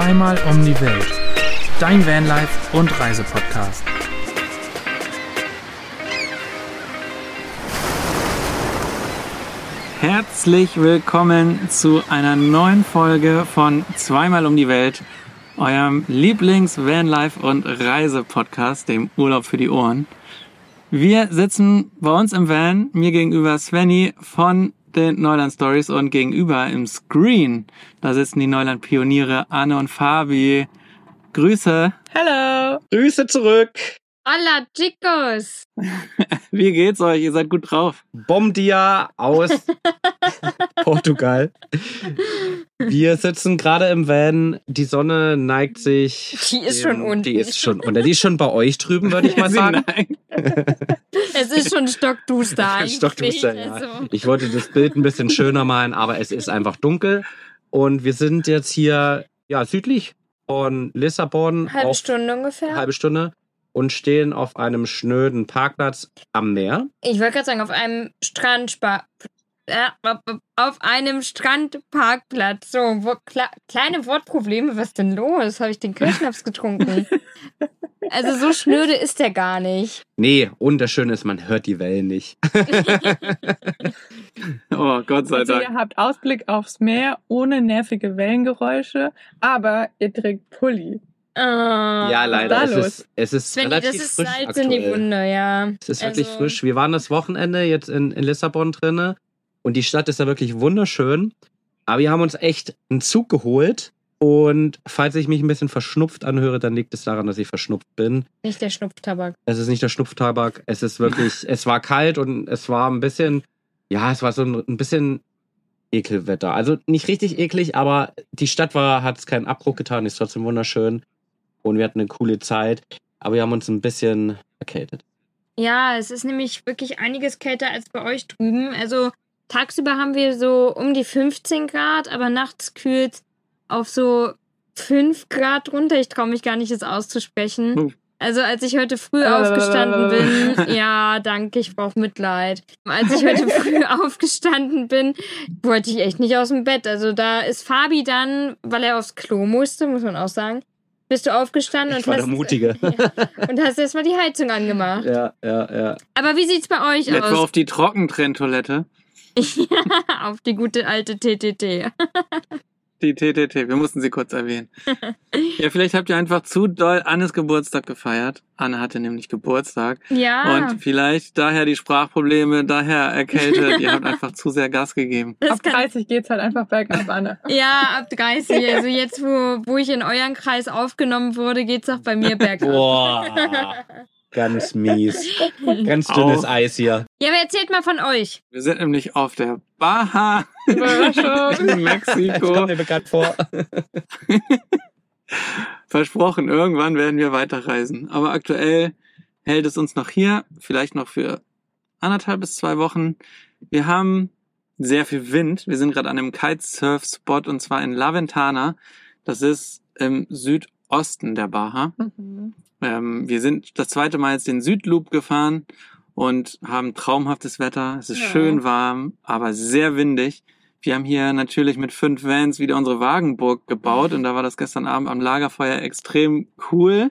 Zweimal um die Welt. Dein Vanlife und Reisepodcast. Herzlich willkommen zu einer neuen Folge von Zweimal um die Welt, eurem Lieblings-Vanlife und Reisepodcast, dem Urlaub für die Ohren. Wir sitzen bei uns im Van, mir gegenüber Svenny von den Neuland Stories und gegenüber im Screen, da sitzen die Neuland Pioniere Anne und Fabi. Grüße. Hallo. Grüße zurück. Hola, chicos. Wie geht's euch? Ihr seid gut drauf. Bom dia aus Portugal. Wir sitzen gerade im Van. Die Sonne neigt sich. Die ist schon unten. Die ist schon unter. Die ist schon bei euch drüben, würde ich mal sagen. Es ist schon stockduster. Stockduster, ja. Also, Ich wollte das Bild ein bisschen schöner malen, aber es ist einfach dunkel. Und wir sind jetzt hier ja, südlich von Lissabon. halbe auf- Stunde ungefähr. Halbe Stunde. Und stehen auf einem schnöden Parkplatz am Meer. Ich wollte gerade sagen, auf einem Strandspa äh, auf einem Strandparkplatz. So, wo, kle kleine Wortprobleme. Was denn los? Habe ich den Kirschnaps getrunken? also so schnöde ist der gar nicht. Nee, und das Schöne ist, man hört die Wellen nicht. Oh, Gott sei Also Dank. ihr habt Ausblick aufs Meer ohne nervige Wellengeräusche, aber ihr trägt Pulli. Äh, Ja, leider. da Es los? ist, es ist Svenny, relativ das ist frisch Salz aktuell. in die Wunde, ja. Es ist wirklich Also- frisch. Wir waren das Wochenende jetzt in, in Lissabon drinne und die Stadt ist ja wirklich wunderschön. Aber wir haben uns echt einen Zug geholt. Und falls ich mich ein bisschen verschnupft anhöre, dann liegt es daran, dass ich verschnupft bin. Nicht der Schnupftabak. Es ist nicht der Schnupftabak. Es ist wirklich, es war kalt und es war ein bisschen, ja, es war so ein, ein bisschen Ekelwetter. Also nicht richtig eklig, aber die Stadt war, hat es keinen Abbruch getan, ist trotzdem wunderschön. Und wir hatten eine coole Zeit. Aber wir haben uns ein bisschen erkältet. Ja, es ist nämlich wirklich einiges kälter als bei euch drüben. Also tagsüber haben wir so um die 15 Grad, aber nachts kühlt auf so 5 Grad runter. Ich traue mich gar nicht, es auszusprechen. Hm. Also als ich heute früh aufgestanden bin, ja, danke, ich brauche Mitleid. Als ich heute früh aufgestanden bin, wollte ich echt nicht aus dem Bett. Also da ist Fabi dann, weil er aufs Klo musste, muss man auch sagen, bist du aufgestanden Ich und war der hast, Mutige. und hast erstmal die Heizung angemacht. Ja, ja, ja. Aber wie sieht's bei euch Etwa aus? auf die Trockentrenntoilette. auf die gute alte TTT. Die TTT. Wir mussten sie kurz erwähnen. Ja, vielleicht habt ihr einfach zu doll Annes Geburtstag gefeiert. Anne hatte nämlich Geburtstag. Ja, Und vielleicht daher die Sprachprobleme, daher erkältet. ihr habt einfach zu sehr Gas gegeben. das Ab kann, 30 geht's halt einfach bergab, Anne. ja, ab 30. Also jetzt, wo, wo ich in euren Kreis aufgenommen wurde, geht's auch bei mir bergab. Boah. Ganz mies. Ganz dünnes Au. Eis hier. Ja, aber erzählt mal von euch. Wir sind nämlich auf der Baha Überraschung. in Das kommt Mexiko. mir bekannt vor. Versprochen, irgendwann werden wir weiterreisen. Aber aktuell hält es uns noch hier, vielleicht noch für anderthalb bis zwei Wochen. Wir haben sehr viel Wind. Wir sind gerade an einem Kitesurf-Spot und zwar in La Ventana. Das ist im Südosten der Baha. Mhm. Ähm, wir sind das zweite Mal jetzt den Südloop gefahren und haben traumhaftes Wetter. Es ist Ja. schön warm, aber sehr windig. Wir haben hier natürlich mit fünf Vans wieder unsere Wagenburg gebaut und da war das gestern Abend am Lagerfeuer extrem cool.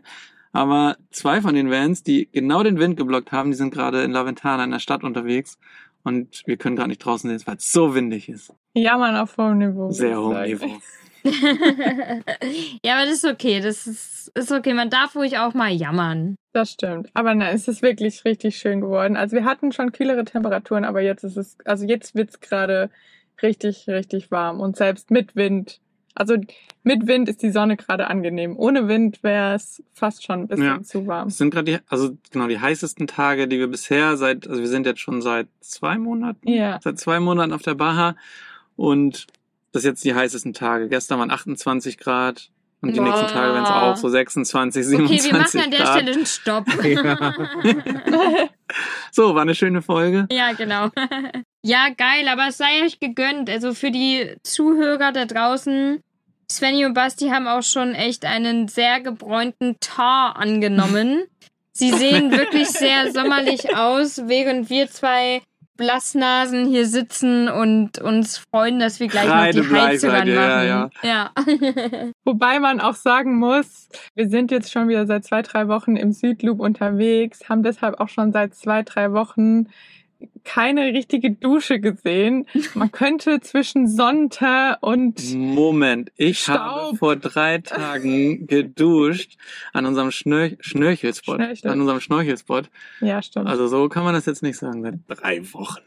Aber zwei von den Vans, die genau den Wind geblockt haben, die sind gerade in La Ventana in der Stadt unterwegs und wir können gerade nicht draußen sehen, weil es so windig ist. Jammern auf hohem Niveau. Sehr hohem. Niveau. ja, aber das ist okay. Das ist, ist okay. Man darf ruhig auch mal jammern. Das stimmt. Aber nein, es ist wirklich richtig schön geworden. Also wir hatten schon kühlere Temperaturen, aber jetzt ist es, also jetzt wird's gerade richtig, richtig warm. Und selbst mit Wind. Also mit Wind ist die Sonne gerade angenehm. Ohne Wind wäre es fast schon ein bisschen Ja. zu warm. Es sind gerade die, also genau die heißesten Tage, die wir bisher seit, also wir sind jetzt schon seit zwei Monaten, Ja. seit zwei Monaten auf der Baha und das jetzt die heißesten Tage. Gestern waren 28 Grad und die Boah. nächsten Tage werden es auch so 26, Okay, 27 wir machen an der Grad. Stelle einen Stopp. So, war eine schöne Folge. Ja, genau. ja, geil, aber es sei euch gegönnt. Also für die Zuhörer da draußen, Svenny und Basti haben auch schon echt einen sehr gebräunten Tar angenommen. Sie sehen wirklich sehr sommerlich aus, während wir zwei Blassnasen hier sitzen und uns freuen, dass wir gleich noch die Kreidebleich Heizung seid ihr, anmachen. ja, ja. Wobei man auch sagen muss, wir sind jetzt schon wieder seit zwei, drei Wochen im Südloop unterwegs, haben deshalb auch schon seit zwei, drei Wochen keine richtige Dusche gesehen. Man könnte zwischen Sonntag und Moment, ich Staub. habe vor drei Tagen geduscht an unserem Schnör Schnörchelspot. Schnorchel. An unserem Schnorchelspot. ja, stimmt. Also so kann man das jetzt nicht sagen, seit drei Wochen.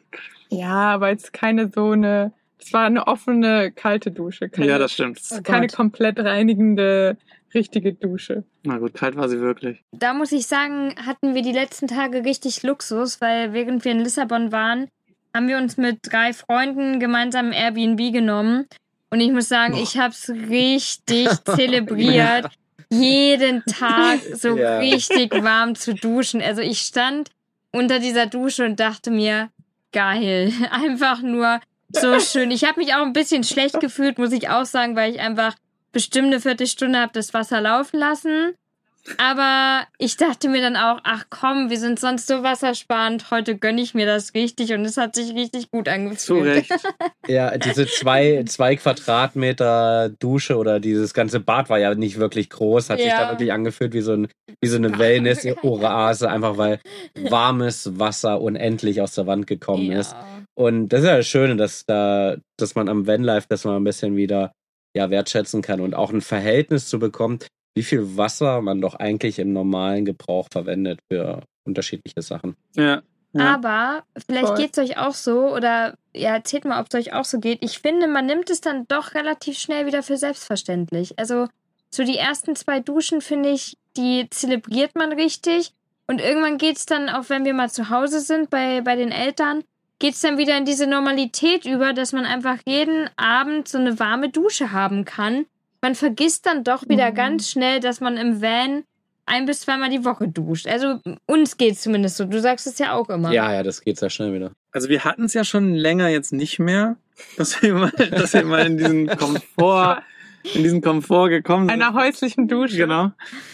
ja, aber jetzt keine so eine, es war eine offene, kalte Dusche. Keine, Ja, das stimmt. keine komplett reinigende, richtige Dusche. Na gut, kalt war sie wirklich. Da muss ich sagen, hatten wir die letzten Tage richtig Luxus, weil während wir in Lissabon waren, haben wir uns mit drei Freunden gemeinsam ein Airbnb genommen. Und ich muss sagen, Boah. ich habe es richtig zelebriert, jeden Tag so Ja. richtig warm zu duschen. Also ich stand unter dieser Dusche und dachte mir, geil, einfach nur so schön. Ich habe mich auch ein bisschen schlecht gefühlt, muss ich auch sagen, weil ich einfach bestimmt eine Viertelstunde habe das Wasser laufen lassen. Aber ich dachte mir dann auch, ach komm, wir sind sonst so wassersparend, heute gönne ich mir das richtig und es hat sich richtig gut angefühlt. Zu Recht. Ja, diese zwei, zwei Quadratmeter Dusche oder dieses ganze Bad war ja nicht wirklich groß, hat sich Ja. da wirklich angefühlt wie so, ein, wie so eine Wellness-Oase, einfach weil warmes Wasser unendlich aus der Wand gekommen ist. Ja. Und das ist ja das Schöne, dass da, dass man am Vanlife das mal ein bisschen wieder ja, wertschätzen kann und auch ein Verhältnis zu bekommen, wie viel Wasser man doch eigentlich im normalen Gebrauch verwendet für unterschiedliche Sachen. Ja. ja. Aber vielleicht geht es euch auch so oder ja, erzählt mal, ob es euch auch so geht. Ich finde, man nimmt es dann doch relativ schnell wieder für selbstverständlich. Also so die ersten zwei Duschen, finde ich, die zelebriert man richtig. Und irgendwann geht es dann, auch wenn wir mal zu Hause sind bei, bei den Eltern, geht es dann wieder in diese Normalität über, dass man einfach jeden Abend so eine warme Dusche haben kann. Man vergisst dann doch wieder Mhm. ganz schnell, dass man im Van ein bis zweimal die Woche duscht. Also uns geht es zumindest so. Du sagst es ja auch immer. Ja, ja, das geht sehr schnell wieder. Also wir hatten es ja schon länger jetzt nicht mehr, dass wir mal, dass wir mal in diesen Komfort, in diesen Komfort gekommen sind. Einer häuslichen Dusche. Genau.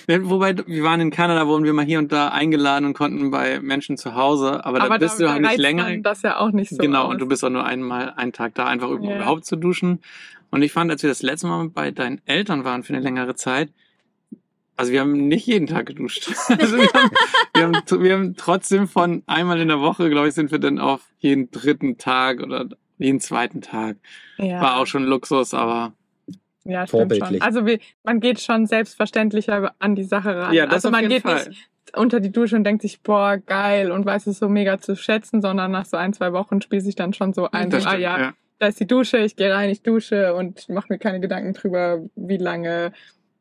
Wobei, wir waren in Kanada, wurden wir mal hier und da eingeladen und konnten bei Menschen zu Hause, aber, da bist du halt nicht länger. das ja auch nicht so genau, aus. und du bist auch nur einmal einen Tag da, einfach Ja. überhaupt zu duschen. Und ich fand, als wir das letzte Mal bei deinen Eltern waren für eine längere Zeit, also wir haben nicht jeden Tag geduscht. Also wir haben, wir haben, wir haben trotzdem von einmal in der Woche, glaube ich, sind wir dann auf jeden dritten Tag oder jeden zweiten Tag. ja. War auch schon Luxus, aber Ja, stimmt schon. Vorbildlich. Also wir, man geht schon selbstverständlicher an die Sache ran. ja, das also auf man jeden geht Fall. nicht unter die Dusche und denkt sich, boah, geil und weiß es so mega zu schätzen, sondern nach so ein, zwei Wochen spielt sich dann schon so ein, Das so, ah stimmt, ja, ja. da ist die Dusche, ich gehe rein, ich dusche und mache mir keine Gedanken drüber, wie lange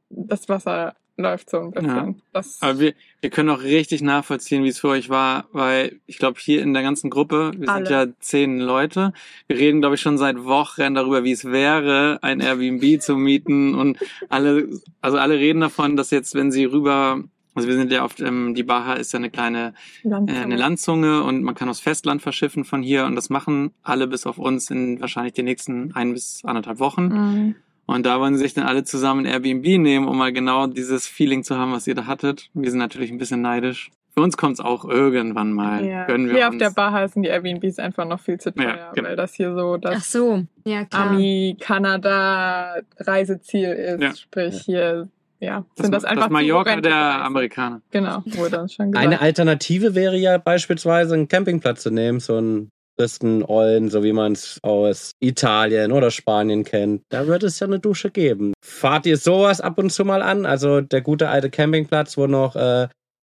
das Wasser läuft so ein bisschen. Das, Aber wir, wir können auch richtig nachvollziehen, wie es für euch war, weil ich glaube, hier in der ganzen Gruppe, wir sind Alle. ja zehn Leute, wir reden, glaube ich, schon seit Wochen darüber, wie es wäre, ein Airbnb zu mieten und alle, also alle reden davon, dass jetzt, wenn sie rüber, also wir sind ja oft, ähm, die Baha ist ja eine kleine Landzunge. äh, eine Landzunge und man kann aufs Festland verschiffen von hier und das machen alle bis auf uns in wahrscheinlich den nächsten ein bis anderthalb Wochen. Mhm. Und da wollen sie sich dann alle zusammen ein Airbnb nehmen, um mal genau dieses Feeling zu haben, was ihr da hattet. Wir sind natürlich ein bisschen neidisch. Für uns kommt's auch irgendwann mal. Ja. Gönnen wir Hier uns. auf der Baha sind die Airbnbs einfach noch viel zu teuer, Ja, genau. weil das hier so Ach das so, ja klar. Ami, Kanada Reiseziel ist. Ja. Sprich, hier ja, das, sind das einfach das Mallorca der. Amerikaner. Genau, wurde uns schon gesagt. Eine Alternative wäre ja beispielsweise einen Campingplatz zu nehmen, so einen Christen Ollen, so wie man es aus Italien oder Spanien kennt. Da wird es ja eine Dusche geben. Fahrt ihr sowas ab und zu mal an? Also der gute alte Campingplatz, wo noch äh,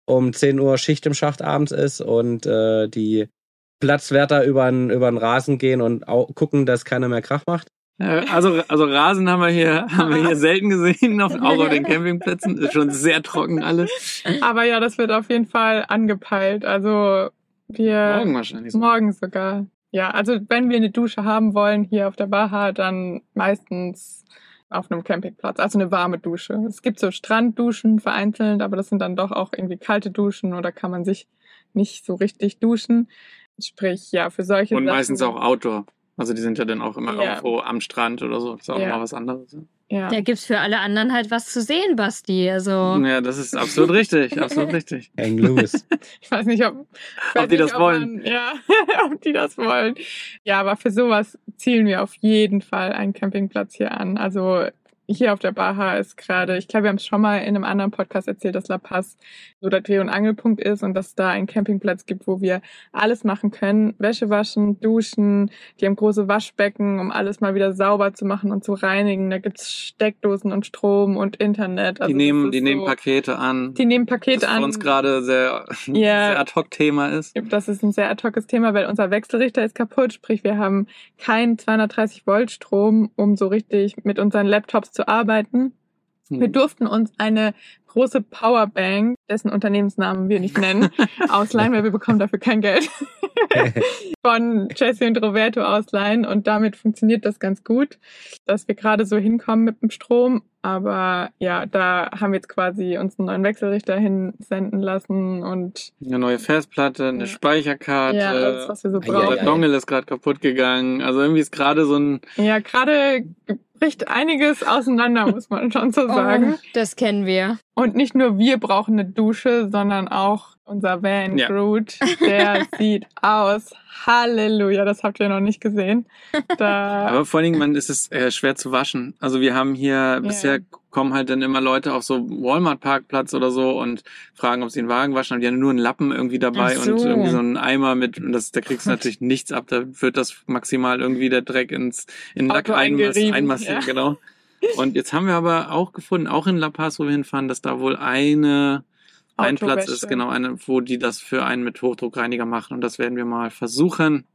um 10 Uhr Schicht im Schacht abends ist und äh, die Platzwärter über den Rasen gehen und gucken, dass keiner mehr Krach macht. Also, also Rasen haben wir hier, haben wir hier selten gesehen, auf, auch auf den Campingplätzen. Ist schon sehr trocken alles. Aber ja, das wird auf jeden Fall angepeilt. Also wir Morgen wahrscheinlich. so. morgen sogar. Ja, also wenn wir eine Dusche haben wollen hier auf der Baha, dann meistens auf einem Campingplatz, also eine warme Dusche. Es gibt so Strandduschen vereinzelt, aber das sind dann doch auch irgendwie kalte Duschen oder kann man sich nicht so richtig duschen. Sprich, ja, für solche Und Sachen. meistens auch Outdoor. Also die sind ja dann auch immer Ja. irgendwo am Strand oder so. Ist auch Ja. immer was anderes. Ja. Da gibt's für alle anderen halt was zu sehen, Basti. Also. Ja, das ist absolut richtig, absolut richtig. Hang loose. Ich weiß nicht, ob, weiß Ob die nicht, das wollen. Man, ja, ob die das wollen. Ja, aber für sowas zielen wir auf jeden Fall einen Campingplatz hier an. Also hier auf der Baja ist gerade, ich glaube, wir haben es schon mal in einem anderen Podcast erzählt, dass La Paz so der Dreh- und Angelpunkt ist und dass da einen Campingplatz gibt, wo wir alles machen können. Wäsche waschen, duschen. Die haben große Waschbecken, um alles mal wieder sauber zu machen und zu reinigen. Da gibt's Steckdosen und Strom und Internet. Also Die nehmen, die nehmen so- Pakete an. die nehmen Pakete das für an. uns gerade sehr, Ja. sehr ad-hoc-Thema ist. Das ist ein sehr ad hoces Thema, weil unser Wechselrichter ist kaputt. Sprich, wir haben keinen 230 Volt Strom, um so richtig mit unseren Laptops zu arbeiten. Wir durften uns eine große Powerbank, dessen Unternehmensnamen wir nicht nennen, ausleihen, weil wir bekommen dafür kein Geld. von Jesse und Roberto ausleihen und damit funktioniert das ganz gut, dass wir gerade so hinkommen mit dem Strom. Aber ja, da haben wir jetzt quasi uns einen neuen Wechselrichter hinsenden lassen und Eine neue Festplatte, eine Ja. Speicherkarte. ja, alles, was wir so brauchen. der. Dongle ist gerade kaputt gegangen. Also irgendwie ist gerade so ein Ja, gerade bricht einiges auseinander, muss man schon so sagen. Oh, das kennen wir. Und nicht nur wir brauchen eine Dusche, sondern auch unser Van Ja. Groot. Der sieht aus. Halleluja, das habt ihr noch nicht gesehen. Da, Aber vor allen Dingen, man ist es äh, schwer zu waschen. Also wir haben hier bisher kommen halt dann immer Leute auf so Walmart-Parkplatz oder so und fragen, ob sie einen Wagen waschen. Und die haben nur einen Lappen irgendwie dabei so. und irgendwie so einen Eimer mit. Und das, da kriegst du natürlich nichts ab. Da wird das maximal irgendwie der Dreck ins in den Lack Auto einmass, ja. genau. Und jetzt haben wir aber auch gefunden, auch in La Paz, wo wir hinfahren, dass da wohl eine ein Platz ist, genau, eine, wo die das für einen mit Hochdruckreiniger machen. Und das werden wir mal versuchen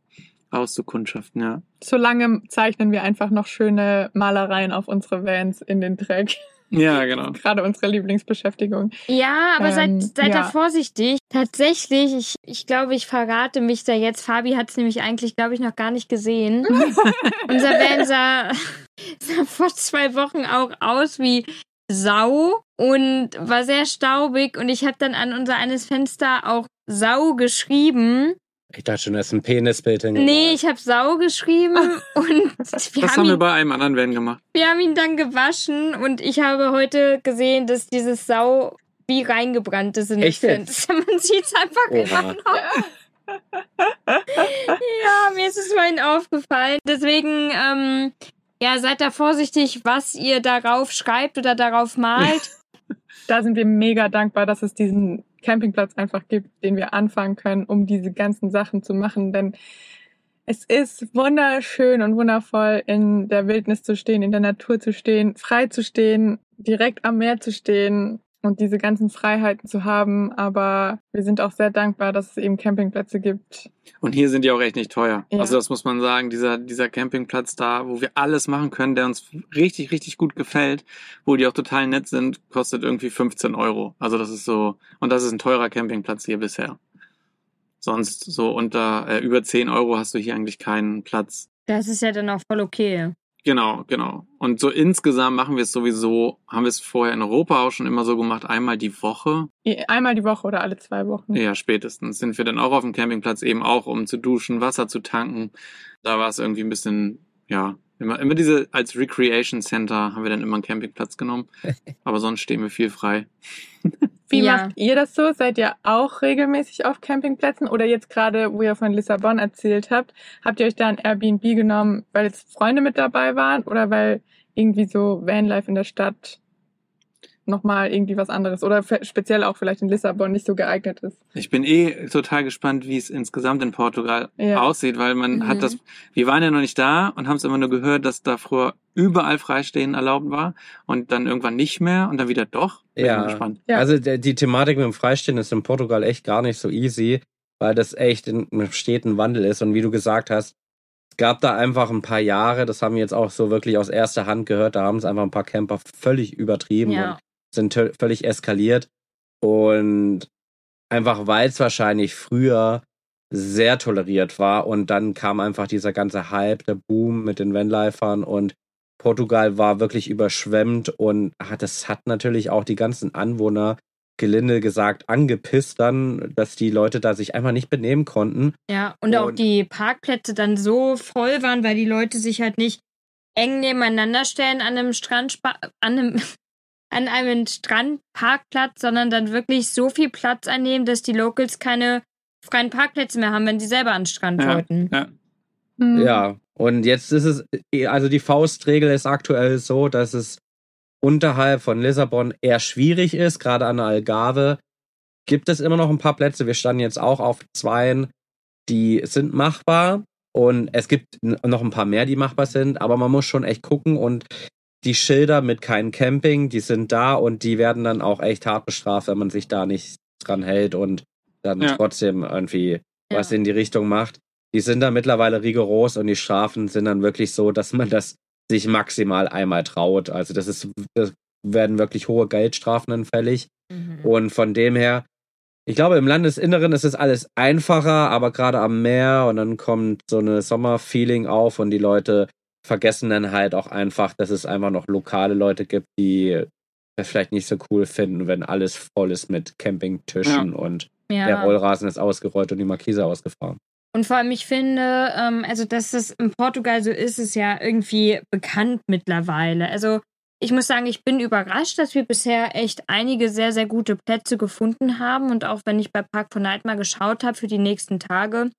auszukundschaften, ja. Solange zeichnen wir einfach noch schöne Malereien auf unsere Vans in den Dreck. Ja, genau. Gerade unsere Lieblingsbeschäftigung. Ja, aber Ähm, seid, seid da ja. vorsichtig. Tatsächlich, ich, ich glaube, ich verrate mich da jetzt. Fabi hat es nämlich eigentlich, glaube ich, noch gar nicht gesehen. Unser Van sah, sah vor zwei Wochen auch aus wie Sau und war sehr staubig. Und ich habe dann an unser eines Fenster auch Sau geschrieben. Ich dachte schon, das ist ein Penisbild hingemalt. Nee, ich habe Sau geschrieben und wir Das haben, haben wir ihn, bei einem anderen Van gemacht. wir haben ihn dann gewaschen und ich habe heute gesehen, dass dieses Sau wie reingebrannt ist in Echt jetzt? Fenster. Man sieht es einfach Oha. immer noch. Ja, mir ist es vorhin aufgefallen. Deswegen, ähm, ja, seid da vorsichtig, was ihr darauf schreibt oder darauf malt. Da sind wir mega dankbar, dass es diesen Campingplatz einfach gibt, den wir anfangen können, um diese ganzen Sachen zu machen. Denn es ist wunderschön und wundervoll, in der Wildnis zu stehen, in der Natur zu stehen, frei zu stehen, direkt am Meer zu stehen und diese ganzen Freiheiten zu haben. Aber wir sind auch sehr dankbar, dass es eben Campingplätze gibt. Und hier sind die auch echt nicht teuer. Ja. Also das muss man sagen, dieser, dieser Campingplatz da, wo wir alles machen können, der uns richtig, richtig gut gefällt, wo die auch total nett sind, kostet irgendwie 15 Euro. Also das ist so, und das ist ein teurer Campingplatz hier bisher. Sonst so unter, äh, über 10 Euro hast du hier eigentlich keinen Platz. Das ist ja dann auch voll okay. Genau, genau. Und so insgesamt machen wir es sowieso, haben wir es vorher in Europa auch schon immer so gemacht, einmal die Woche. Einmal die Woche oder alle zwei Wochen. Ja, spätestens sind wir dann auch auf dem Campingplatz eben auch, um zu duschen, Wasser zu tanken. Da war es irgendwie ein bisschen, ja, immer, immer diese, als Recreation Center haben wir dann immer einen Campingplatz genommen. Aber sonst stehen wir viel frei. Wie Ja. macht ihr das so? Seid ihr auch regelmäßig auf Campingplätzen? Oder jetzt gerade, wo ihr von Lissabon erzählt habt, habt ihr euch da ein Airbnb genommen, weil jetzt Freunde mit dabei waren? Oder weil irgendwie so Vanlife in der Stadt nochmal irgendwie was anderes oder speziell auch vielleicht in Lissabon nicht so geeignet ist? Ich bin eh total gespannt, wie es insgesamt in Portugal Ja. aussieht, weil man Mhm. hat das, wir waren ja noch nicht da und haben es immer nur gehört, dass da früher überall Freistehen erlaubt war und dann irgendwann nicht mehr und dann wieder doch. Bin Ja. gespannt. Ja. Also die Thematik mit dem Freistehen ist in Portugal echt gar nicht so easy, weil das echt in einem steten Wandel ist. Und wie du gesagt hast, es gab da einfach ein paar Jahre, das haben wir jetzt auch so wirklich aus erster Hand gehört, da haben es einfach ein paar Camper völlig übertrieben Ja. und sind völlig eskaliert. Und einfach weil es wahrscheinlich früher sehr toleriert war und dann kam einfach dieser ganze Hype, der Boom mit den Vanlifern und Portugal war wirklich überschwemmt und hat, das hat natürlich auch die ganzen Anwohner, gelinde gesagt, angepisst dann, dass die Leute da sich einfach nicht benehmen konnten. Ja, und auch Und- die Parkplätze dann so voll waren, weil die Leute sich halt nicht eng nebeneinander stellen an einem Strand, an einem, an einem Strandparkplatz, sondern dann wirklich so viel Platz einnehmen, dass die Locals keine freien Parkplätze mehr haben, wenn sie selber an den Strand Ja, wollten. ja. Hm. Ja, und jetzt ist es, also die Faustregel ist aktuell so, dass es unterhalb von Lissabon eher schwierig ist, gerade an der Algarve. Gibt es immer noch ein paar Plätze. Wir standen jetzt auch auf zweien, die sind machbar. Und es gibt noch ein paar mehr, die machbar sind, aber man muss schon echt gucken und die Schilder mit kein Camping, die sind da und die werden dann auch echt hart bestraft, wenn man sich da nicht dran hält und dann Ja. trotzdem irgendwie was Ja. in die Richtung macht. Die sind da mittlerweile rigoros und die Strafen sind dann wirklich so, dass man das sich maximal einmal traut. Also das ist, das werden wirklich hohe Geldstrafen dann fällig. Mhm. Und von dem her, ich glaube, im Landesinneren ist es alles einfacher, aber gerade am Meer und dann kommt so eine Sommerfeeling auf und die Leute vergessen dann halt auch einfach, dass es einfach noch lokale Leute gibt, die das vielleicht nicht so cool finden, wenn alles voll ist mit Campingtischen und der ja. Rollrasen ist ausgerollt und die Markise ausgefahren. Und vor allem, ich finde, ähm, also dass das in Portugal so ist, ist ja irgendwie bekannt mittlerweile. Also ich muss sagen, ich bin überrascht, dass wir bisher echt einige sehr, sehr gute Plätze gefunden haben. Und auch wenn ich bei Park for Night mal geschaut habe für die nächsten Tage,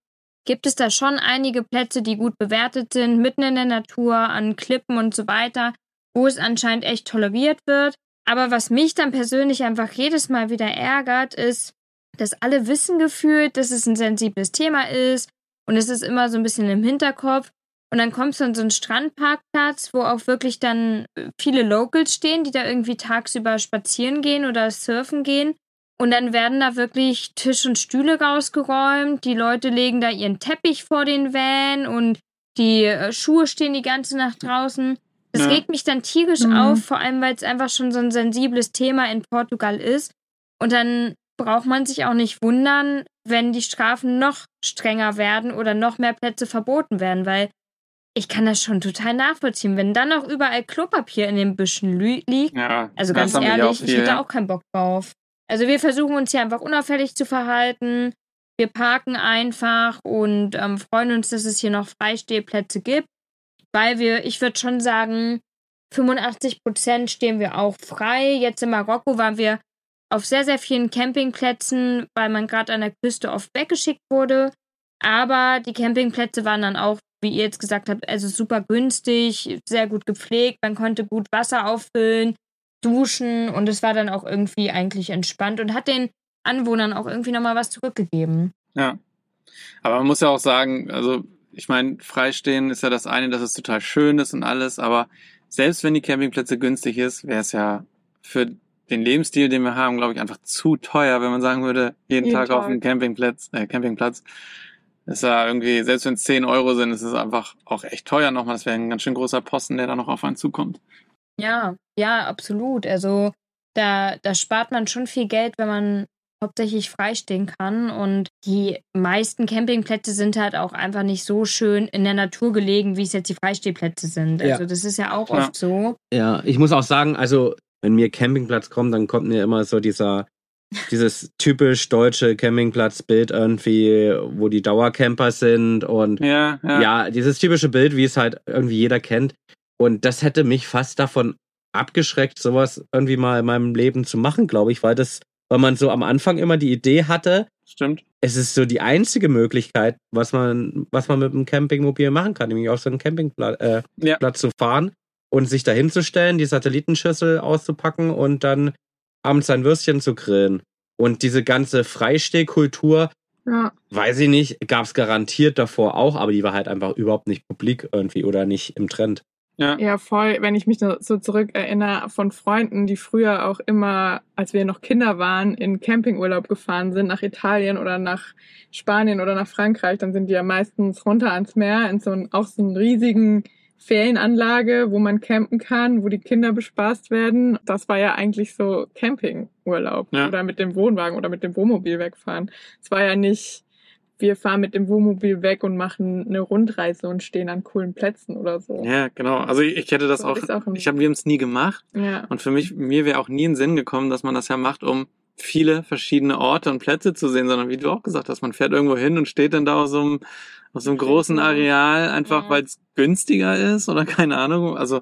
gibt es da schon einige Plätze, die gut bewertet sind, mitten in der Natur, an Klippen und so weiter, wo es anscheinend echt toleriert wird. Aber was mich dann persönlich einfach jedes Mal wieder ärgert, ist, dass alle wissen gefühlt, dass es ein sensibles Thema ist und es ist immer so ein bisschen im Hinterkopf. Und dann kommst du an so einen Strandparkplatz, wo auch wirklich dann viele Locals stehen, die da irgendwie tagsüber spazieren gehen oder surfen gehen. Und dann werden da wirklich Tisch und Stühle rausgeräumt. Die Leute legen da ihren Teppich vor den Van und die äh, Schuhe stehen die ganze Nacht draußen. Das Ja. regt mich dann tierisch Mhm. auf, vor allem weil es einfach schon so ein sensibles Thema in Portugal ist. Und dann braucht man sich auch nicht wundern, wenn die Strafen noch strenger werden oder noch mehr Plätze verboten werden, weil ich kann das schon total nachvollziehen. Wenn dann noch überall Klopapier in den Büschen liegt, Ja, also ganz ehrlich, ich hätte auch keinen Bock drauf. Also wir versuchen uns hier einfach unauffällig zu verhalten. Wir parken einfach und ähm, freuen uns, dass es hier noch Freistehplätze gibt, weil wir, ich würde schon sagen, 85 Prozent stehen wir auch frei. Jetzt in Marokko waren wir auf sehr, sehr vielen Campingplätzen, weil man gerade an der Küste oft weggeschickt wurde. Aber die Campingplätze waren dann auch, wie ihr jetzt gesagt habt, also super günstig, sehr gut gepflegt. Man konnte gut Wasser auffüllen, duschen und es war dann auch irgendwie eigentlich entspannt und hat den Anwohnern auch irgendwie nochmal was zurückgegeben. Ja. Aber man muss ja auch sagen, also ich meine, Freistehen ist ja das eine, dass es total schön ist und alles, aber selbst wenn die Campingplätze günstig ist, wäre es ja für den Lebensstil, den wir haben, glaube ich, einfach zu teuer, wenn man sagen würde, jeden, Jeden Tag, auf Tag. einem Campingplatz, äh, Campingplatz. ist ja irgendwie, selbst wenn es 10 Euro sind, ist es einfach auch echt teuer nochmal. Das wäre ein ganz schön großer Posten, der da noch auf einen zukommt. Ja, ja, absolut. Also da, da spart man schon viel Geld, wenn man hauptsächlich freistehen kann. Und die meisten Campingplätze sind halt auch einfach nicht so schön in der Natur gelegen, wie es jetzt die Freistehplätze sind. Ja. Also das ist ja auch Ja. oft so. Ja, ich muss auch sagen, also wenn mir Campingplatz kommt, dann kommt mir immer so dieser dieses typisch deutsche Campingplatzbild irgendwie, wo die Dauercamper sind und Ja, ja. ja. dieses typische Bild, wie es halt irgendwie jeder kennt. Und das hätte mich fast davon abgeschreckt, sowas irgendwie mal in meinem Leben zu machen, glaube ich, weil das, weil man so am Anfang immer die Idee hatte, Stimmt. es ist so die einzige Möglichkeit, was man, was man mit einem Campingmobil machen kann, nämlich auf so einen Campingplatz äh, Ja. Zu fahren und sich da hinzustellen, die Satellitenschüssel auszupacken und dann abends ein Würstchen zu grillen. Und diese ganze Freistehkultur, Ja. weiß ich nicht, gab es garantiert davor auch, aber die war halt einfach überhaupt nicht publik irgendwie oder nicht im Trend. Ja. Ja, voll. Wenn ich mich so so zurückerinnere von Freunden, die früher auch immer, als wir noch Kinder waren, in Campingurlaub gefahren sind, nach Italien oder nach Spanien oder nach Frankreich, dann sind die ja meistens runter ans Meer in so einen, auch so einen riesigen Ferienanlage, wo man campen kann, wo die Kinder bespaßt werden. Das war ja eigentlich so Campingurlaub Ja. oder mit dem Wohnwagen oder mit dem Wohnmobil wegfahren. Es war ja nicht, wir fahren mit dem Wohnmobil weg und machen eine Rundreise und stehen an coolen Plätzen oder so. Ja, genau. Also ich, ich hätte das So auch, auch ich habe wir haben es nie gemacht. Ja. Und für mich, mir wäre auch nie in den Sinn gekommen, dass man das ja macht, um viele verschiedene Orte und Plätze zu sehen, sondern wie du auch gesagt hast, man fährt irgendwo hin und steht dann da auf so einem, auf so einem großen Areal, einfach Ja. weil es günstiger ist oder keine Ahnung. Also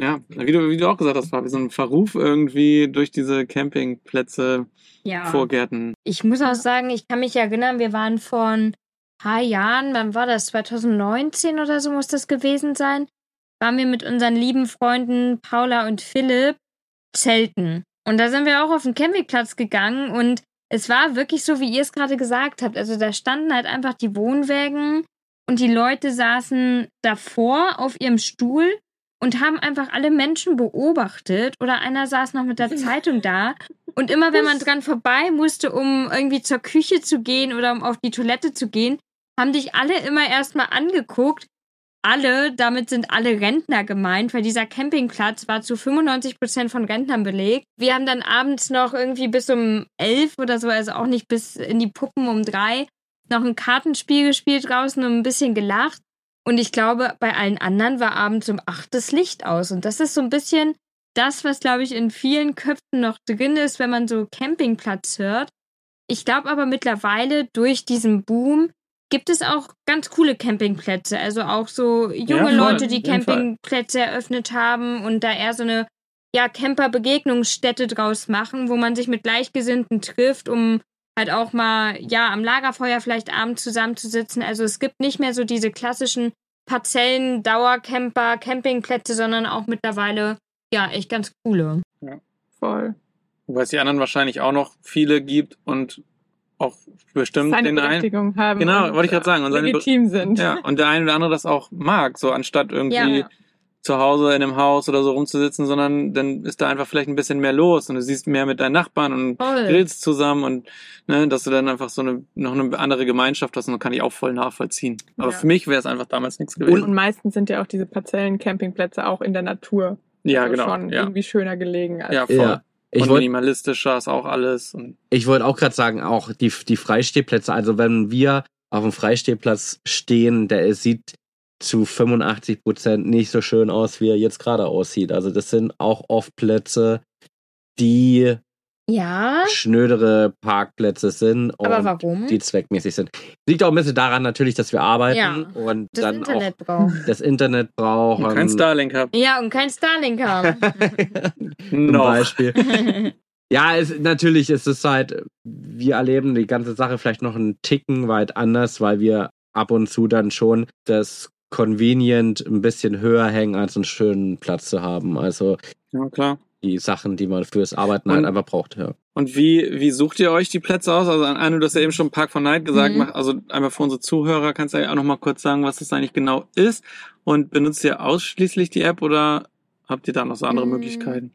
ja, wie du, wie du auch gesagt hast, war wie so ein Verruf irgendwie durch diese Campingplätze, Ja. Vorgärten. Ich muss auch sagen, ich kann mich erinnern, wir waren vor ein paar Jahren, wann war das? 2019 oder so muss das gewesen sein. Waren wir mit unseren lieben Freunden Paula und Philipp zelten. Und da sind wir auch auf den Campingplatz gegangen und es war wirklich so, wie ihr es gerade gesagt habt. Also da standen halt einfach die Wohnwägen und die Leute saßen davor auf ihrem Stuhl und haben einfach alle Menschen beobachtet oder einer saß noch mit der Zeitung da und immer wenn man dran vorbei musste, um irgendwie zur Küche zu gehen oder um auf die Toilette zu gehen, haben dich alle immer erstmal angeguckt. Alle, damit sind alle Rentner gemeint, weil dieser Campingplatz war zu 95 Prozent von Rentnern belegt. Wir haben dann abends noch irgendwie bis um elf oder so, also auch nicht bis in die Puppen um drei, noch ein Kartenspiel gespielt draußen und ein bisschen gelacht. Und ich glaube, bei allen anderen war abends um acht das Licht aus. Und das ist so ein bisschen das, was, glaube ich, in vielen Köpfen noch drin ist, wenn man so Campingplatz hört. Ich glaube aber mittlerweile durch diesen Boom gibt es auch ganz coole Campingplätze. Also auch so junge voll, Leute, die. Campingplätze eröffnet haben und da eher so eine ja, Camper-Begegnungsstätte draus machen, wo man sich mit Gleichgesinnten trifft, um halt auch mal, ja, am Lagerfeuer vielleicht abends zusammenzusitzen. Also es gibt nicht mehr so diese klassischen Parzellen, Dauercamper, Campingplätze, sondern auch mittlerweile, ja, echt ganz coole. Voll. Wobei es die anderen wahrscheinlich auch noch viele gibt und auch bestimmt Seine den einen. Haben. Genau, wollte ich gerade sagen. Und äh, seine legitim sind. Ja, und der eine oder andere das auch mag, so anstatt irgendwie Ja. Zu Hause in einem Haus oder so rumzusitzen, sondern dann ist da einfach vielleicht ein bisschen mehr los und du siehst mehr mit deinen Nachbarn und Voll. grillst zusammen und ne, dass du dann einfach so eine noch eine andere Gemeinschaft hast und das kann ich auch voll nachvollziehen. Aber Ja. für mich wäre es einfach damals nichts gewesen. und meistens sind ja auch diese Parzellen-Campingplätze auch in der Natur. ja, also genau. Schon Ja. irgendwie schöner gelegen. Als ja, voll. Ja. Ich und minimalistischer ist auch alles. Und ich wollte auch gerade sagen, auch die, die Freistehplätze, also wenn wir auf dem Freistehplatz stehen, der sieht zu 85 Prozent nicht so schön aus, wie er jetzt gerade aussieht. Also das sind auch oft Plätze, die Ja, schnödere Parkplätze sind aber und warum? die zweckmäßig sind. Liegt auch ein bisschen daran natürlich, dass wir arbeiten Ja, und das dann Internet braucht. auch das Internet brauchen. kein Starlink hab. Ja, und kein Starlink haben. Zum. Beispiel. Ja, es, natürlich ist es halt, wir erleben die ganze Sache vielleicht noch einen Ticken weit anders, weil wir ab und zu dann schon das Convenient ein bisschen höher hängen, als einen schönen Platz zu haben. Also Ja, klar. die Sachen, die man fürs Arbeiten Und- halt einfach braucht. Ja. Und wie, wie sucht ihr euch die Plätze aus? Also, Anne, du hast ja eben schon Park for Night gesagt. Mhm. Mach- Also, einmal für unsere Zuhörer kannst du ja auch noch mal kurz sagen, was das eigentlich genau ist. Und benutzt ihr ausschließlich die App oder habt ihr da noch so andere Mhm. Möglichkeiten?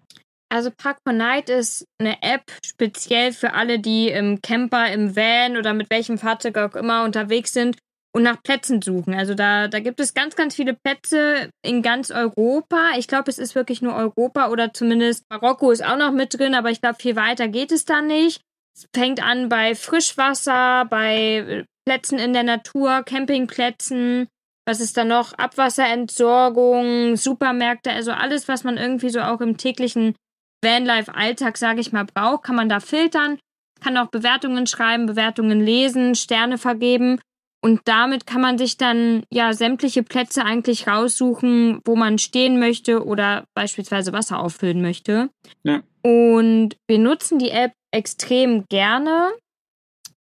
Also Park for Night ist eine App speziell für alle, die im Camper, im Van oder mit welchem Fahrzeug auch immer unterwegs sind und nach Plätzen suchen. Also da, da gibt es ganz, ganz viele Plätze in ganz Europa. Ich glaube, es ist wirklich nur Europa oder zumindest Marokko ist auch noch mit drin, aber ich glaube, viel weiter geht es da nicht. Es fängt an bei Frischwasser, bei äh, Plätzen in der Natur, Campingplätzen. Was ist da noch? Abwasserentsorgung, Supermärkte, also alles, was man irgendwie so auch im täglichen Vanlife-Alltag, sage ich mal, braucht, kann man da filtern, kann auch Bewertungen schreiben, Bewertungen lesen, Sterne vergeben. Und damit kann man sich dann ja sämtliche Plätze eigentlich raussuchen, wo man stehen möchte oder beispielsweise Wasser auffüllen möchte. Ja. Und wir nutzen die App extrem gerne.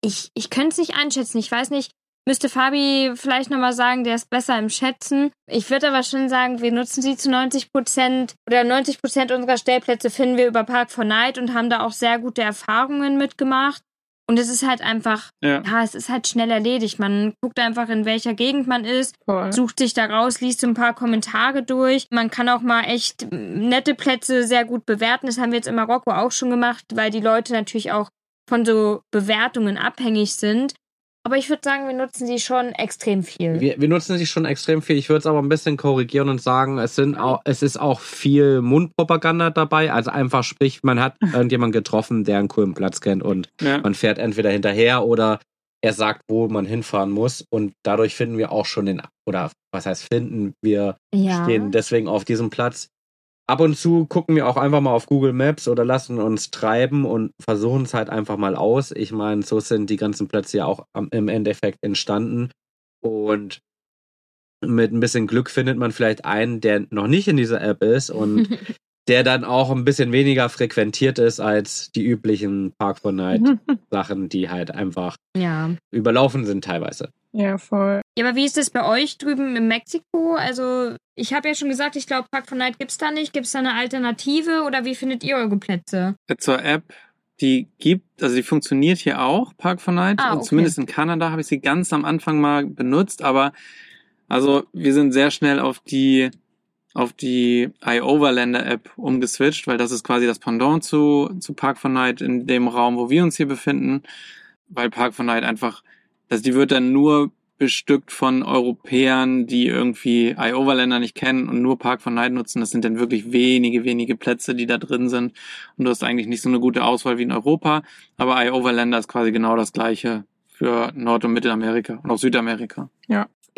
Ich, ich könnte es nicht einschätzen. Ich weiß nicht, müsste Fabi vielleicht nochmal sagen, der ist besser im Schätzen. Ich würde aber schon sagen, wir nutzen sie zu 90 Prozent oder 90 Prozent unserer Stellplätze finden wir über Park for Night und haben da auch sehr gute Erfahrungen mitgemacht. Und es ist halt einfach, Ja. ja, es ist halt schnell erledigt. Man guckt einfach, in welcher Gegend man ist, Voll. sucht sich da raus, liest so ein paar Kommentare durch. Man kann auch mal echt nette Plätze sehr gut bewerten. Das haben wir jetzt in Marokko auch schon gemacht, weil die Leute natürlich auch von so Bewertungen abhängig sind. Aber ich würde sagen, wir nutzen sie schon extrem viel. Wir, wir nutzen sie schon extrem viel. Ich würde es aber ein bisschen korrigieren und sagen, es, sind auch, es ist auch viel Mundpropaganda dabei. Also einfach sprich, man hat irgendjemanden getroffen, der einen coolen Platz kennt und Ja. man fährt entweder hinterher oder er sagt, wo man hinfahren muss. Und dadurch finden wir auch schon den, oder was heißt finden, wir ja. stehen deswegen auf diesem Platz. Ab und zu gucken wir auch einfach mal auf Google Maps oder lassen uns treiben und versuchen es halt einfach mal aus. Ich meine, so sind die ganzen Plätze ja auch im Endeffekt entstanden. Und mit ein bisschen Glück findet man vielleicht einen, der noch nicht in dieser App ist und der dann auch ein bisschen weniger frequentiert ist als die üblichen Park for Night Sachen, die halt einfach Ja. überlaufen sind teilweise. Ja, voll. Ja, aber wie ist das bei euch drüben in Mexiko? Also, ich habe ja schon gesagt, ich glaube, Park for Night gibt's da nicht. Gibt's da eine Alternative oder wie findet ihr eure Plätze? Zur App, die gibt, also die funktioniert hier auch, Park for Night. Ah, Und okay. zumindest in Kanada habe ich sie ganz am Anfang mal benutzt, aber also wir sind sehr schnell auf die auf die iOverlander App umgeswitcht, weil das ist quasi das Pendant zu, zu Park for Night in dem Raum, wo wir uns hier befinden, weil Park for Night einfach, also die wird dann nur bestückt von Europäern, die irgendwie iOverlander nicht kennen und nur Park for Night nutzen. Das sind dann wirklich wenige, wenige Plätze, die da drin sind. Und du hast eigentlich nicht so eine gute Auswahl wie in Europa. Aber iOverlander ist quasi genau das gleiche für Nord- und Mittelamerika und auch Südamerika.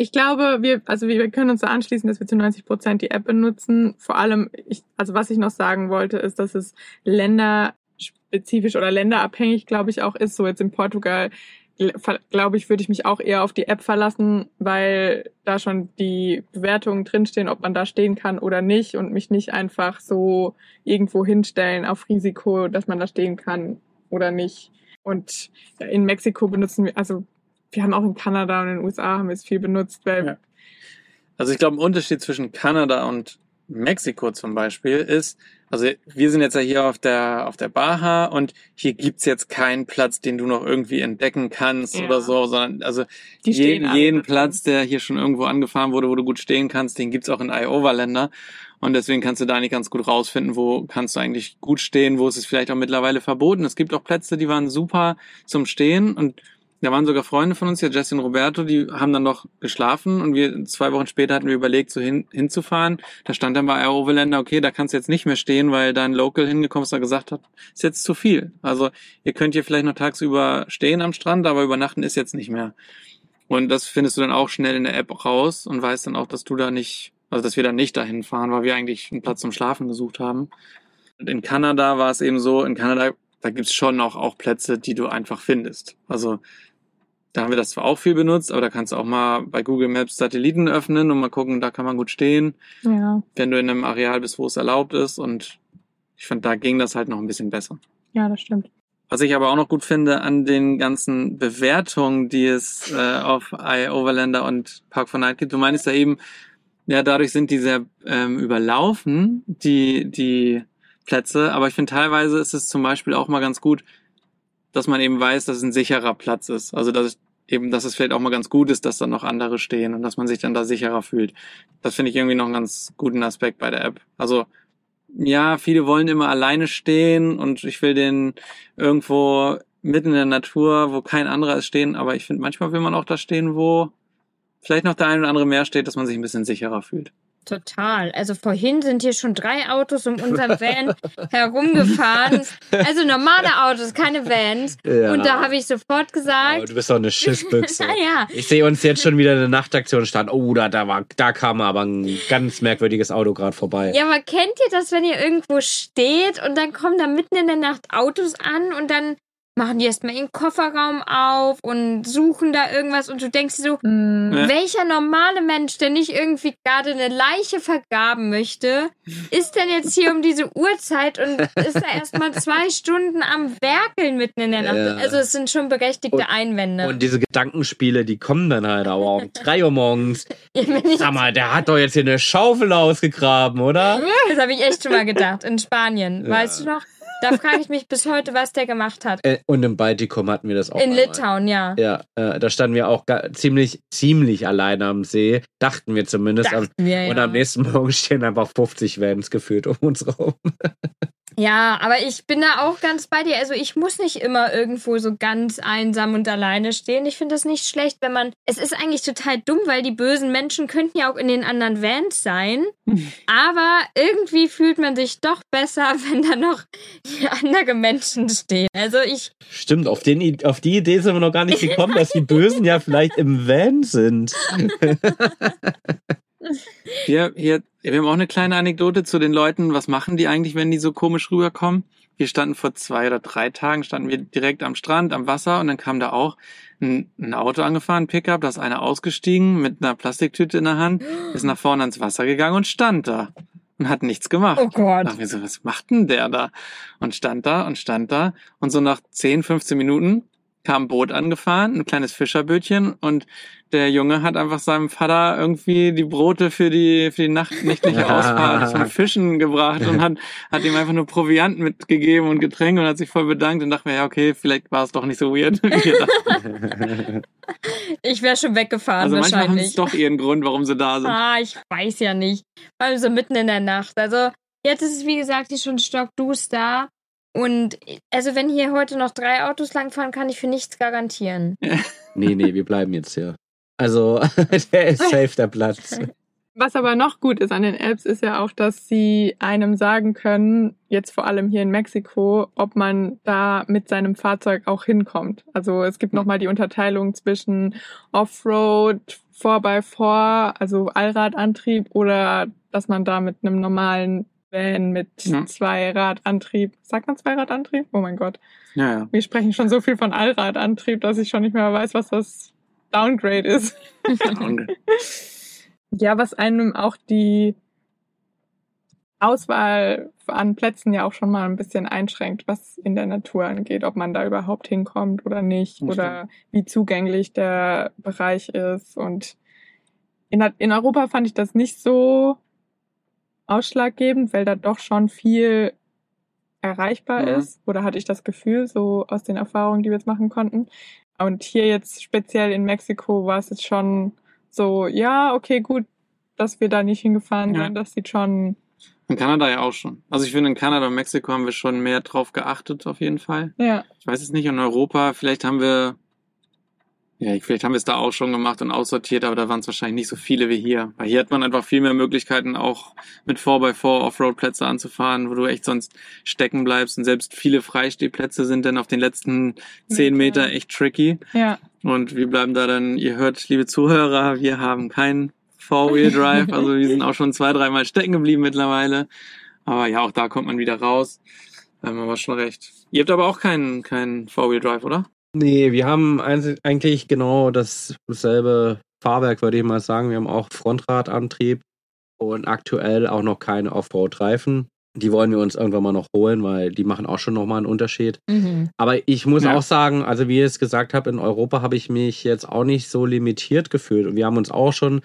Ich glaube, wir, also wir können uns da anschließen, dass wir zu 90 Prozent die App benutzen. Vor allem, ich, also was ich noch sagen wollte, ist, dass es länderspezifisch oder länderabhängig, glaube ich, auch ist. So jetzt in Portugal, gl- glaube ich, würde ich mich auch eher auf die App verlassen, weil da schon die Bewertungen drinstehen, ob man da stehen kann oder nicht und mich nicht einfach so irgendwo hinstellen auf Risiko, dass man da stehen kann oder nicht. Und in Mexiko benutzen wir, also wir haben auch in Kanada und in den USA haben wir es viel benutzt, weil Ja. Also ich glaube, ein Unterschied zwischen Kanada und Mexiko zum Beispiel ist, also wir sind jetzt ja hier auf der, auf der Baja und hier gibt's jetzt keinen Platz, den du noch irgendwie entdecken kannst Ja. oder so, sondern also jeden, jeden. Platz, der hier schon irgendwo angefahren wurde, wo du gut stehen kannst, den gibt's auch in iOverlander. Und deswegen kannst du da nicht ganz gut rausfinden, wo kannst du eigentlich gut stehen, wo ist es vielleicht auch mittlerweile verboten. Es gibt auch Plätze, die waren super zum Stehen und da waren sogar Freunde von uns, ja und Roberto, die haben dann noch geschlafen und wir zwei Wochen später hatten wir überlegt, so hin, hinzufahren. Da stand dann bei iOverlander, okay, da kannst du jetzt nicht mehr stehen, weil da ein Local hingekommen ist, der gesagt hat, ist jetzt zu viel. Also ihr könnt hier vielleicht noch tagsüber stehen am Strand, aber übernachten ist jetzt nicht mehr. Und das findest du dann auch schnell in der App raus und weißt dann auch, dass du da nicht, also dass wir da nicht dahin fahren, weil wir eigentlich einen Platz zum Schlafen gesucht haben. Und in Kanada war es eben so, in Kanada, da gibt's schon auch, auch Plätze, die du einfach findest. Also da haben wir das zwar auch viel benutzt, aber da kannst du auch mal bei Google Maps Satelliten öffnen und mal gucken, da kann man gut stehen, Ja, wenn du in einem Areal bist, wo es erlaubt ist. Und ich fand, da ging das halt noch ein bisschen besser. ja, das stimmt. Was ich aber auch noch gut finde an den ganzen Bewertungen, die es äh, auf iOverlander und Park for Night gibt, du meinst ja eben, ja, dadurch sind die sehr ähm, überlaufen, die, die Plätze. Aber ich finde, teilweise ist es zum Beispiel auch mal ganz gut, dass man eben weiß, dass es ein sicherer Platz ist. Also, dass eben, dass es vielleicht auch mal ganz gut ist, dass da noch andere stehen und dass man sich dann da sicherer fühlt. Das finde ich irgendwie noch einen ganz guten Aspekt bei der App. Also, ja, viele wollen immer alleine stehen und ich will den irgendwo mitten in der Natur, wo kein anderer ist, stehen. Aber ich finde, manchmal will man auch da stehen, wo vielleicht noch der ein oder andere mehr steht, dass man sich ein bisschen sicherer fühlt. Total. Also vorhin sind hier schon drei Autos um unseren Van herumgefahren. Also normale Autos, keine Vans. Ja. Und da habe ich sofort Aber gesagt, du bist doch eine Schissbüchse. naja, Ich sehe uns jetzt schon wieder eine Nachtaktion starten. Oh, da, da, war, da kam aber ein ganz merkwürdiges Auto gerade vorbei. Ja, aber kennt ihr das, wenn ihr irgendwo steht und dann kommen da mitten in der Nacht Autos an und dann machen die erstmal ihren Kofferraum auf und suchen da irgendwas und du denkst dir so, Mm, Ja. welcher normale Mensch, der nicht irgendwie gerade eine Leiche vergraben möchte, ist denn jetzt hier um diese Uhrzeit und ist da erstmal zwei Stunden am Werkeln mitten in der Nacht? Ja. Also es sind schon berechtigte Und- Einwände. Und diese Gedankenspiele, die kommen dann halt aber um 3 Uhr morgens. Sag mal, der hat doch jetzt hier eine Schaufel ausgegraben, oder? das habe ich echt schon mal gedacht, in Spanien. Ja. Weißt du noch? Da frage ich mich bis heute, was der gemacht hat. Äh, Und im Baltikum hatten wir das auch. In einmal. Litauen, ja. Ja, äh, da standen wir auch ziemlich, ziemlich alleine am See. Dachten wir zumindest. Am, Dachten wir, Und ja. am nächsten Morgen stehen einfach 50 Vans gefühlt um uns rum. Ja, aber ich bin da auch ganz bei dir. Also ich muss nicht immer irgendwo so ganz einsam und alleine stehen. Ich finde das nicht schlecht, wenn man. Es ist eigentlich total dumm, weil die bösen Menschen könnten ja auch in den anderen Vans sein. Aber irgendwie fühlt man sich doch besser, wenn da noch andere Menschen stehen. Also ich. Stimmt, auf, den, auf die Idee sind wir noch gar nicht gekommen, dass die Bösen ja vielleicht im Van sind. Wir, hier, wir haben auch eine kleine Anekdote zu den Leuten. Was machen die eigentlich, wenn die so komisch rüberkommen? Wir standen vor zwei oder drei Tagen, standen wir direkt am Strand, am Wasser und dann kam da auch ein, ein Auto angefahren, Pickup, da ist einer ausgestiegen mit einer Plastiktüte in der Hand, ist nach vorne ans Wasser gegangen und stand da und hat nichts gemacht. Oh Gott. Dachten wir so, was macht denn der da? Und stand da und stand da und so nach 10, 15 Minuten kam ein Boot angefahren, ein kleines Fischerbötchen und der Junge hat einfach seinem Vater irgendwie die Brote für die für die Nacht, nächtliche Ausfahrt zum Fischen gebracht und hat hat ihm einfach nur Proviant mitgegeben und Getränke und hat sich voll bedankt und dachte mir, ja okay, vielleicht war es doch nicht so weird. wie. Ich wäre schon weggefahren also manchmal haben wahrscheinlich. es doch ihren Grund, warum sie da sind. Ah, ich weiß ja nicht. Weil so mitten in der Nacht. Also, jetzt ist es wie gesagt hier schon stockduster. Und also wenn hier heute noch drei Autos langfahren, kann ich für nichts garantieren. Nee, nee, wir bleiben jetzt hier. Also, der ist safe, der Platz. Was aber noch gut ist an den Apps, ist ja auch, dass sie einem sagen können, jetzt vor allem hier in Mexiko, ob man da mit seinem Fahrzeug auch hinkommt. Also es gibt nochmal die Unterteilung zwischen Offroad, 4x4, also Allradantrieb oder dass man da mit einem normalen Van mit Ja. Zweiradantrieb, sagt man Zweiradantrieb? Oh mein Gott. Ja, ja. Wir sprechen schon so viel von Allradantrieb, dass ich schon nicht mehr weiß, was das Downgrade ist. Und Ja, was einem auch die Auswahl an Plätzen ja auch schon mal ein bisschen einschränkt, was in der Natur angeht, ob man da überhaupt hinkommt oder nicht Das oder wie zugänglich der Bereich ist. Und in, in Europa fand ich das nicht so ausschlaggebend, weil da doch schon viel erreichbar Mhm. ist. Oder hatte ich das Gefühl, so aus den Erfahrungen, die wir jetzt machen konnten. Und hier jetzt speziell in Mexiko war es jetzt schon so, ja, okay, gut, dass wir da nicht hingefahren Ja. sind. Das sieht schon, in Kanada ja auch schon. Also ich finde, in Kanada und Mexiko haben wir schon mehr drauf geachtet, auf jeden Fall. ja, Ich weiß es nicht, in Europa, vielleicht haben wir, ja, vielleicht haben wir es da auch schon gemacht und aussortiert, aber da waren es wahrscheinlich nicht so viele wie hier. Weil hier hat man einfach viel mehr Möglichkeiten, auch mit 4x4 Offroad-Plätze anzufahren, wo du echt sonst stecken bleibst. Und selbst viele Freistehplätze sind dann auf den letzten zehn Meter. Echt tricky. ja, Und wir bleiben da dann, ihr hört, liebe Zuhörer, wir haben keinen Four-Wheel-Drive, also wir sind auch schon zwei, dreimal stecken geblieben mittlerweile. Aber ja, auch da kommt man wieder raus. Da haben wir schon recht. Ihr habt aber auch keinen, keinen Four-Wheel-Drive, oder? Nee, wir haben eigentlich genau dasselbe Fahrwerk, würde ich mal sagen. Wir haben auch Frontradantrieb und aktuell auch noch keine Offroad-Reifen. Die wollen wir uns irgendwann mal noch holen, weil die machen auch schon nochmal einen Unterschied. Mhm. Aber ich muss Ja. auch sagen, also wie ihr es gesagt habt, in Europa habe ich mich jetzt auch nicht so limitiert gefühlt. Und wir haben uns auch schon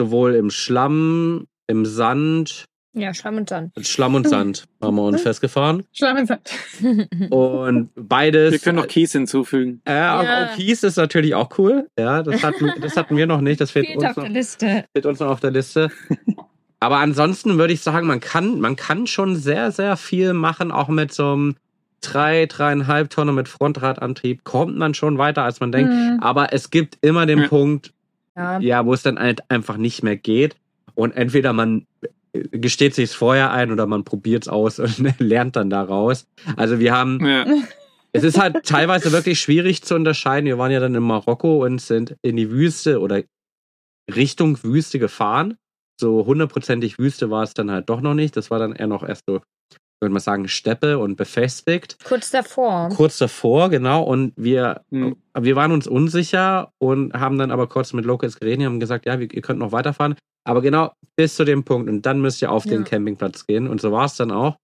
sowohl im Schlamm, im Sand, Ja, Schlamm und Sand. Schlamm und Sand haben wir uns festgefahren. Schlamm ins Sand. Und beides. Wir können noch Kies hinzufügen. Äh, Ja. auch Kies ist natürlich auch cool. Ja, das hatten, das hatten wir noch nicht. Das fehlt Fehlt uns auf noch, der Liste. steht uns noch auf der Liste. Aber ansonsten würde ich sagen, man kann, man kann schon sehr, sehr viel machen, auch mit so einem drei, dreieinhalb Tonnen mit Frontradantrieb kommt man schon weiter, als man denkt. Mhm. Aber es gibt immer den Ja. Punkt, Ja. ja, wo es dann halt einfach nicht mehr geht. Und entweder man gesteht sich vorher ein oder man probiert es aus und lernt dann daraus. Also wir haben Ja. es ist halt teilweise wirklich schwierig zu unterscheiden. Wir waren ja dann in Marokko und sind in die Wüste oder Richtung Wüste gefahren. So hundertprozentig Wüste war es dann halt doch noch nicht. Das war dann eher noch erst so, würde man sagen, Steppe und befestigt. Kurz davor. Kurz davor, genau. Und wir, Hm. wir waren uns unsicher und haben dann aber kurz mit Locals geredet und haben gesagt, ja, wir, ihr könnt noch weiterfahren. Aber genau bis zu dem Punkt. Und dann müsst ihr auf den Ja. Campingplatz gehen. Und so war es dann auch.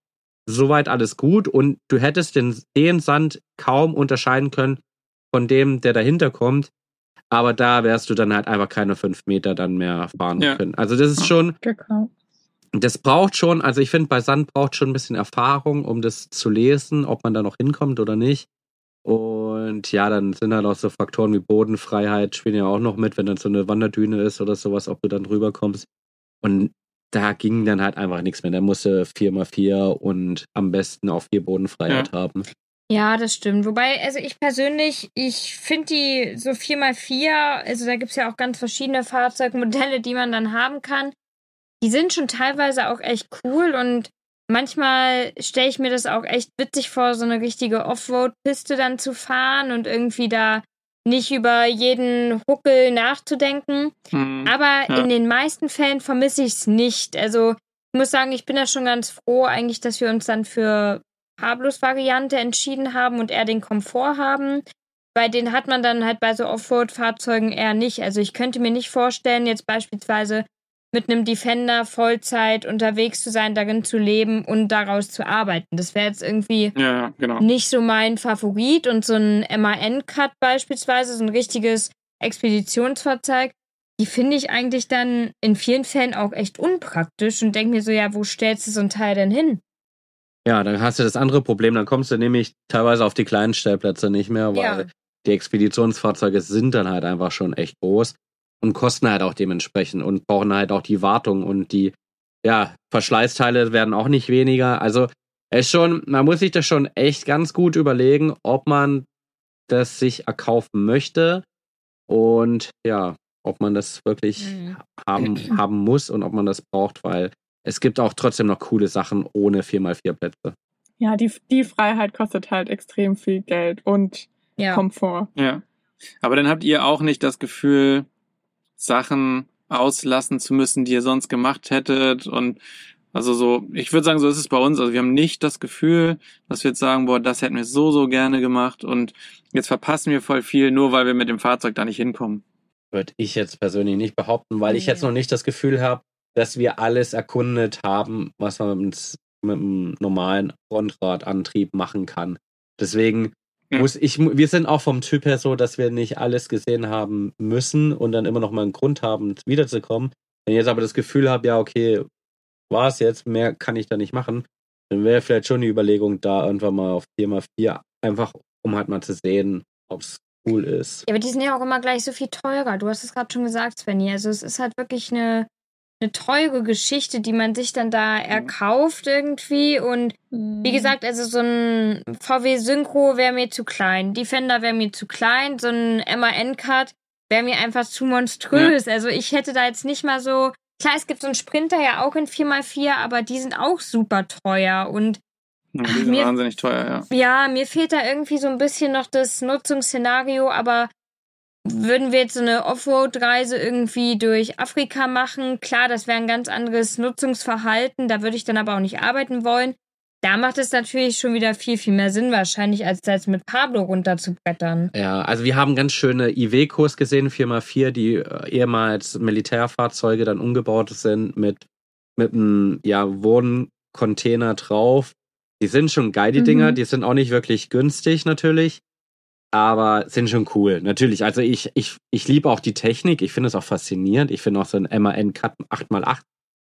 Soweit alles gut. Und du hättest den, den Sand kaum unterscheiden können von dem, der dahinter kommt. Aber da wärst du dann halt einfach keine fünf Meter dann mehr fahren Ja. können. Also das ist schon, Genau. Das braucht schon, also ich finde, bei Sand braucht schon ein bisschen Erfahrung, um das zu lesen, ob man da noch hinkommt oder nicht. Und ja, dann sind halt auch so Faktoren wie Bodenfreiheit spielen ja auch noch mit, wenn dann so eine Wanderdüne ist oder sowas, ob du dann drüber kommst. Und da ging dann halt einfach nichts mehr. Da musste 4x4 und am besten auch vier Bodenfreiheit haben. Ja, das stimmt. Wobei, also ich persönlich, ich finde die so 4x4, also da gibt's ja auch ganz verschiedene Fahrzeugmodelle, die man dann haben kann. Die sind schon teilweise auch echt cool und manchmal stelle ich mir das auch echt witzig vor, so eine richtige Offroad-Piste dann zu fahren und irgendwie da nicht über jeden Huckel nachzudenken. Mhm. Aber Ja. in den meisten Fällen vermisse ich es nicht. Also ich muss sagen, ich bin da schon ganz froh eigentlich, dass wir uns dann für Pablos Variante entschieden haben und eher den Komfort haben. Bei den hat man dann halt bei so Offroad-Fahrzeugen eher nicht. Also ich könnte mir nicht vorstellen, jetzt beispielsweise mit einem Defender Vollzeit unterwegs zu sein, darin zu leben und daraus zu arbeiten. Das wäre jetzt irgendwie Ja, genau. nicht so mein Favorit und so ein MAN-Cut beispielsweise, so ein richtiges Expeditionsfahrzeug, die finde ich eigentlich dann in vielen Fällen auch echt unpraktisch und denke mir so, ja, wo stellst du so ein Teil denn hin? Ja, dann hast du das andere Problem, dann kommst du nämlich teilweise auf die kleinen Stellplätze nicht mehr, weil Ja. die Expeditionsfahrzeuge sind dann halt einfach schon echt groß und kosten halt auch dementsprechend und brauchen halt auch die Wartung und die, ja, Verschleißteile werden auch nicht weniger. Also es ist schon, man muss sich das schon echt ganz gut überlegen, ob man das sich erkaufen möchte und ja, ob man das wirklich Mhm. haben, haben muss und ob man das braucht, weil es gibt auch trotzdem noch coole Sachen ohne 4x4 Plätze. Ja, die, die Freiheit kostet halt extrem viel Geld und Ja. Komfort. Ja. Aber dann habt ihr auch nicht das Gefühl, Sachen auslassen zu müssen, die ihr sonst gemacht hättet und also so, ich würde sagen, so ist es bei uns. Also wir haben nicht das Gefühl, dass wir jetzt sagen, boah, das hätten wir so, so gerne gemacht und jetzt verpassen wir voll viel, nur weil wir mit dem Fahrzeug da nicht hinkommen. Würde ich jetzt persönlich nicht behaupten, weil ich Nee. jetzt noch nicht das Gefühl habe, dass wir alles erkundet haben, was man mit, mit einem normalen Frontradantrieb machen kann. Deswegen Ja. ich, wir sind auch vom Typ her so, dass wir nicht alles gesehen haben müssen und dann immer noch mal einen Grund haben, wiederzukommen. Wenn ich jetzt aber das Gefühl habe, ja, okay, war es jetzt, mehr kann ich da nicht machen, dann wäre vielleicht schon die Überlegung, da irgendwann mal auf 4x4, einfach um halt mal zu sehen, ob es cool ist. Ja, aber die sind ja auch immer gleich so viel teurer. Du hast es gerade schon gesagt, Svenny. Also es ist halt wirklich eine, eine teure Geschichte, die man sich dann da erkauft irgendwie. Und wie gesagt, also so ein VW Synchro wäre mir zu klein. Defender wäre mir zu klein. So ein MAN-Cut wäre mir einfach zu monströs. Also ich hätte da jetzt nicht mal so. Klar, es gibt so einen Sprinter ja auch in 4x4, aber die sind auch super teuer. Und Ja, die sind Mir- wahnsinnig teuer, ja. ja, mir fehlt da irgendwie so ein bisschen noch das Nutzungsszenario, aber würden wir jetzt so eine Offroad-Reise irgendwie durch Afrika machen, klar, das wäre ein ganz anderes Nutzungsverhalten, da würde ich dann aber auch nicht arbeiten wollen. Da macht es natürlich schon wieder viel, viel mehr Sinn wahrscheinlich, als jetzt mit Pablo runterzubrettern. Ja, also wir haben ganz schöne IW-Kurs gesehen, 4x4, die äh, ehemals Militärfahrzeuge dann umgebaut sind mit, mit einem ja, Wohncontainer drauf. Die sind schon geil, die Mhm. Dinger. Die sind auch nicht wirklich günstig natürlich, aber sind schon cool. Natürlich, also ich, ich, ich liebe auch die Technik. Ich finde es auch faszinierend. Ich finde auch so ein MAN-Cut 8x8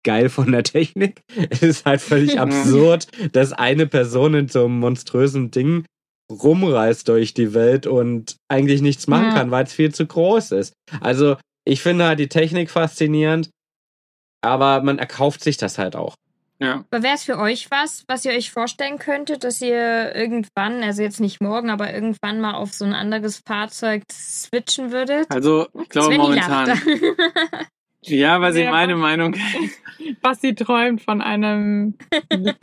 geil von der Technik. Es ist halt völlig absurd, dass eine Person in so einem monströsen Ding rumreist durch die Welt und eigentlich nichts machen kann, weil es viel zu groß ist. Also ich finde halt die Technik faszinierend, aber man erkauft sich das halt auch. Ja. Aber wäre es für euch was, was ihr euch vorstellen könntet, dass ihr irgendwann, also jetzt nicht morgen, aber irgendwann mal auf so ein anderes Fahrzeug switchen würdet? Also, ich glaube Svenny momentan. Ja, weil sie Ja. meine Meinung. Basti träumt von einem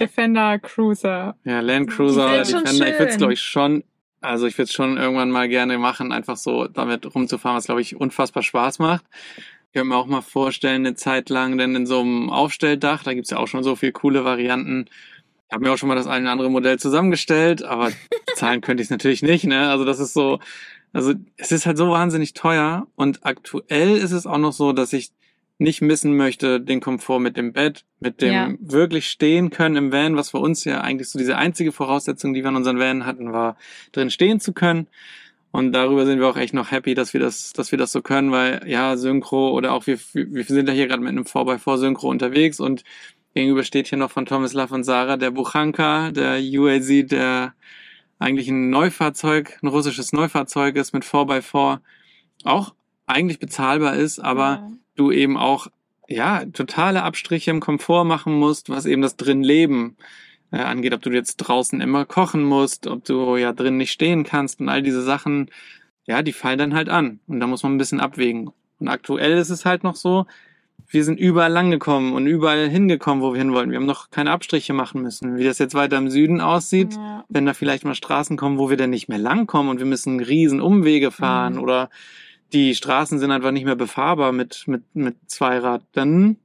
Defender Cruiser. Ja, Land Cruiser oder Defender, ich würde es glaube ich schon, also ich würde es schon irgendwann mal gerne machen, einfach so damit rumzufahren, was glaube ich unfassbar Spaß macht. Ich könnte mir auch mal vorstellen, eine Zeit lang denn in so einem Aufstelldach, da gibt's ja auch schon so viele coole Varianten. Ich habe mir auch schon mal das eine oder andere Modell zusammengestellt, aber zahlen könnte ich es natürlich nicht, ne? Also das ist so, also es ist halt so wahnsinnig teuer und aktuell ist es auch noch so, dass ich nicht missen möchte, den Komfort mit dem Bett, mit dem Ja. wirklich stehen können im Van, was für uns ja eigentlich so diese einzige Voraussetzung, die wir in unseren Van hatten, war, drin stehen zu können. Und darüber sind wir auch echt noch happy, dass wir das, dass wir das so können, weil ja, Synchro oder auch wir, wir sind ja hier gerade mit einem 4x4 Synchro unterwegs und gegenüber steht hier noch von Thomas Love und Sarah der Buchanka, der UAZ, der eigentlich ein Neufahrzeug, ein russisches Neufahrzeug ist mit 4x4, auch eigentlich bezahlbar ist, aber du eben auch ja totale Abstriche im Komfort machen musst, was eben das Drinleben äh, angeht, ob du jetzt draußen immer kochen musst, ob du ja drin nicht stehen kannst und all diese Sachen, ja, die fallen dann halt an und da muss man ein bisschen abwägen. Und aktuell ist es halt noch so, wir sind überall lang gekommen und überall hingekommen, wo wir hin wollten. Wir haben noch keine Abstriche machen müssen. Wie das jetzt weiter im Süden aussieht, Ja. wenn da vielleicht mal Straßen kommen, wo wir dann nicht mehr langkommen und wir müssen riesen Umwege fahren Mhm. oder die Straßen sind einfach nicht mehr befahrbar mit, mit, mit Zweirad, dann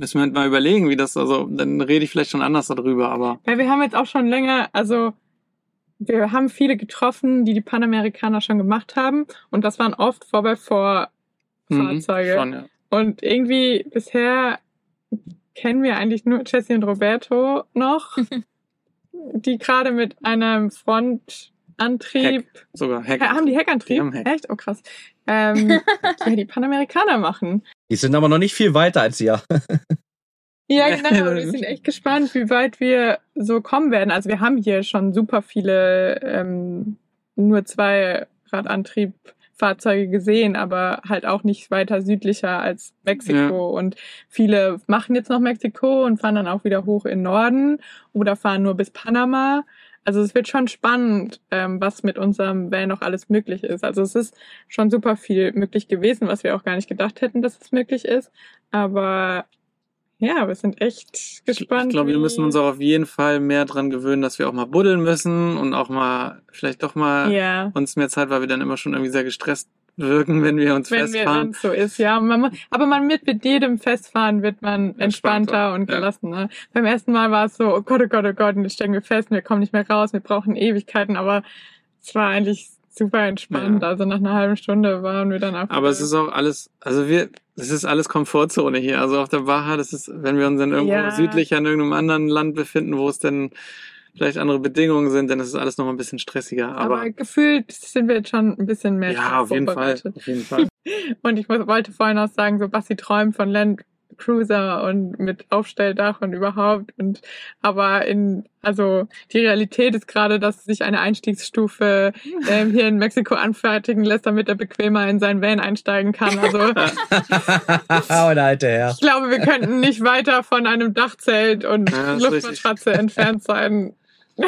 müssen wir halt mal überlegen, wie das, also, dann rede ich vielleicht schon anders darüber, aber Ja, wir haben jetzt auch schon länger, also wir haben viele getroffen, die die Panamerikaner schon gemacht haben und das waren oft vorbei vor mhm, Fahrzeuge. schon, ja. Und irgendwie bisher kennen wir eigentlich nur Jessie und Roberto noch, die gerade mit einem Frontantrieb, Sogar Heck. Ja, haben die Heckantrieb? Die haben Heck. Echt? Oh krass. Ähm, ja, die Panamerikaner machen. Die sind aber noch nicht viel weiter als ihr. Ja, genau. Wir sind echt gespannt, wie weit wir so kommen werden. Also wir haben hier schon super viele ähm, nur zwei Radantriebfahrzeuge gesehen, aber halt auch nicht weiter südlicher als Mexiko. Ja. Und viele machen jetzt noch Mexiko und fahren dann auch wieder hoch in Norden oder fahren nur bis Panama. Also es wird schon spannend, ähm, was mit unserem Van noch alles möglich ist. Also es ist schon super viel möglich gewesen, was wir auch gar nicht gedacht hätten, dass es möglich ist. Aber ja, wir sind echt gespannt. Ich glaube, wir müssen uns auch auf jeden Fall mehr dran gewöhnen, dass wir auch mal buddeln müssen und auch mal, vielleicht doch mal ja, uns mehr Zeit, weil wir dann immer schon irgendwie sehr gestresst wirken, wenn wir uns wenn wir festfahren. wenn so ist, ja. Man, aber man mit mit jedem Festfahren wird man entspannter, Entspannter, und ja. gelassener. Beim ersten Mal war es so, oh Gott, oh Gott, oh Gott, und jetzt stecken wir fest, und wir kommen nicht mehr raus, wir brauchen Ewigkeiten, aber es war eigentlich super entspannt. Ja. Also nach einer halben Stunde waren wir dann auch. Aber es ist auch alles, also wir, es ist alles Komfortzone hier. Also auf der Baja, das ist, wenn wir uns dann irgendwo Ja. südlicher in irgendeinem anderen Land befinden, wo es dann vielleicht andere Bedingungen sind, dann ist es alles noch mal ein bisschen stressiger. aber, Aber, gefühlt sind wir jetzt schon ein bisschen mehr. ja, auf jeden Fall. Auf jeden Fall. Und ich wollte vorhin auch sagen, so Basti träumt von Land Cruiser und mit Aufstelldach und überhaupt. Und aber in also die Realität ist gerade, dass sich eine Einstiegsstufe ähm, hier in Mexiko anfertigen lässt, damit er bequemer in seinen Van einsteigen kann. Also oh, der alte Herr. ich glaube, wir könnten nicht weiter von einem Dachzelt und Ja, Luftmatratze entfernt sein.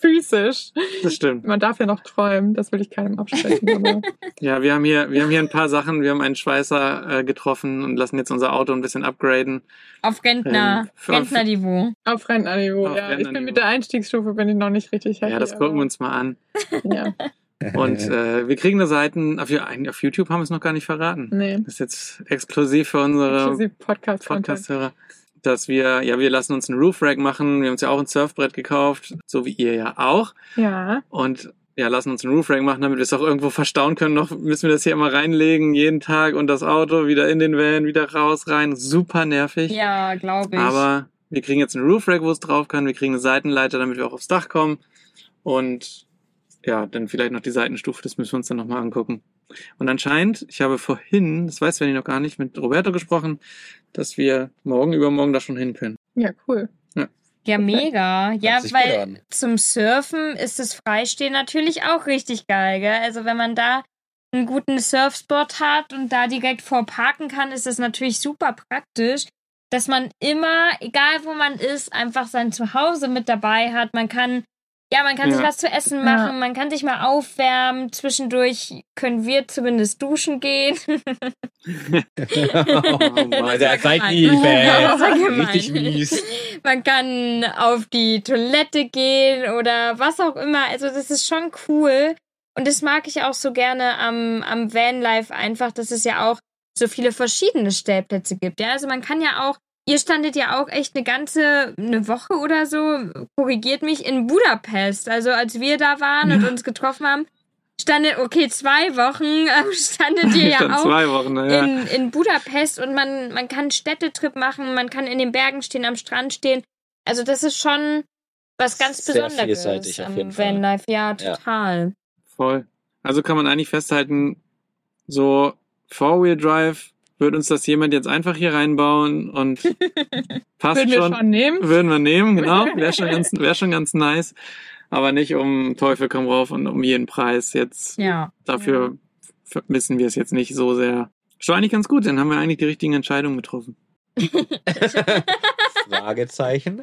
Physisch. Das stimmt. Man darf ja noch träumen, das will ich keinem absprechen. Aber Ja, wir haben hier, wir haben hier ein paar Sachen. Wir haben einen Schweißer äh, getroffen und lassen jetzt unser Auto ein bisschen upgraden. Auf Rentner, Ähm, Rentnerniveau. auf Rentnerniveau, ja. Ich bin mit der Einstiegsstufe bin ich noch nicht richtig happy. Ja, das gucken wir uns mal an. Ja, Und äh, wir kriegen da Seiten, auf, auf YouTube haben wir es noch gar nicht verraten. nee. Das ist jetzt exklusiv für unsere Exklusiv Podcast. Dass wir, ja, wir lassen uns einen Roof Rack machen. Wir haben uns ja auch ein Surfbrett gekauft, so wie ihr ja auch. Ja. Und ja, lassen uns einen Roof Rack machen, damit wir es auch irgendwo verstauen können. Noch müssen wir das hier immer reinlegen, jeden Tag und das Auto wieder in den Van, wieder raus, rein. Super nervig. Ja, glaube ich. Aber wir kriegen jetzt einen Roof Rack, wo es drauf kann. Wir kriegen eine Seitenleiter, damit wir auch aufs Dach kommen. Und ja, dann vielleicht noch die Seitenstufe, das müssen wir uns dann nochmal angucken. Und anscheinend, ich habe vorhin, das weiß Svenny noch gar nicht, mit Roberto gesprochen, dass wir morgen übermorgen da schon hin können. Ja, cool. ja, mega. Ja, sich gut weil zum Surfen ist das Freistehen natürlich auch richtig geil, gell? Also wenn man da einen guten Surfspot hat und da direkt vorparken kann, ist das natürlich super praktisch, dass man immer, egal wo man ist, einfach sein Zuhause mit dabei hat. Man kann, ja, man kann Ja. sich was zu essen Ja. machen, man kann sich mal aufwärmen. Zwischendurch können wir zumindest duschen gehen. oh Mann, der seid. Richtig mies. Man kann auf die Toilette gehen oder was auch immer. Also das ist schon cool. Und das mag ich auch so gerne am, am Vanlife einfach, dass es ja auch so viele verschiedene Stellplätze gibt. Ja, also man kann ja auch, ihr standet ja auch echt eine ganze, eine Woche oder so, korrigiert mich, in Budapest. Also als wir da waren und uns getroffen haben, standet, okay, zwei Wochen, äh, standet ihr ja auch zwei Wochen, ja. in, in Budapest und man, man kann Städtetrip machen, man kann in den Bergen stehen, am Strand stehen. Also das ist schon was ganz Sehr Besonderes vielseitig auf am jeden Fall. Vanlife. Ja, Ja. total. Voll. Also kann man eigentlich festhalten, so Four-Wheel Wird uns das jemand jetzt einfach hier reinbauen und passt Würden wir schon. schon nehmen. Würden wir nehmen, genau. Wäre schon ganz, wäre schon ganz nice. Aber nicht um Teufel komm rauf und um jeden Preis jetzt. Ja. Dafür vermissen wir es jetzt nicht so sehr. Ist doch eigentlich ganz gut, dann haben wir eigentlich die richtigen Entscheidungen getroffen. Fragezeichen.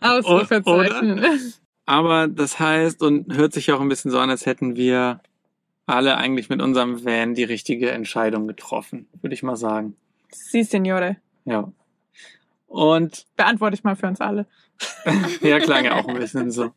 Ausrufezeichen. Aber das heißt, und hört sich auch ein bisschen so an, als hätten wir alle eigentlich mit unserem Van die richtige Entscheidung getroffen, würde ich mal sagen. Sie, Signore. Ja. Und Beantworte ich mal für uns alle. ja, klang ja auch ein bisschen so.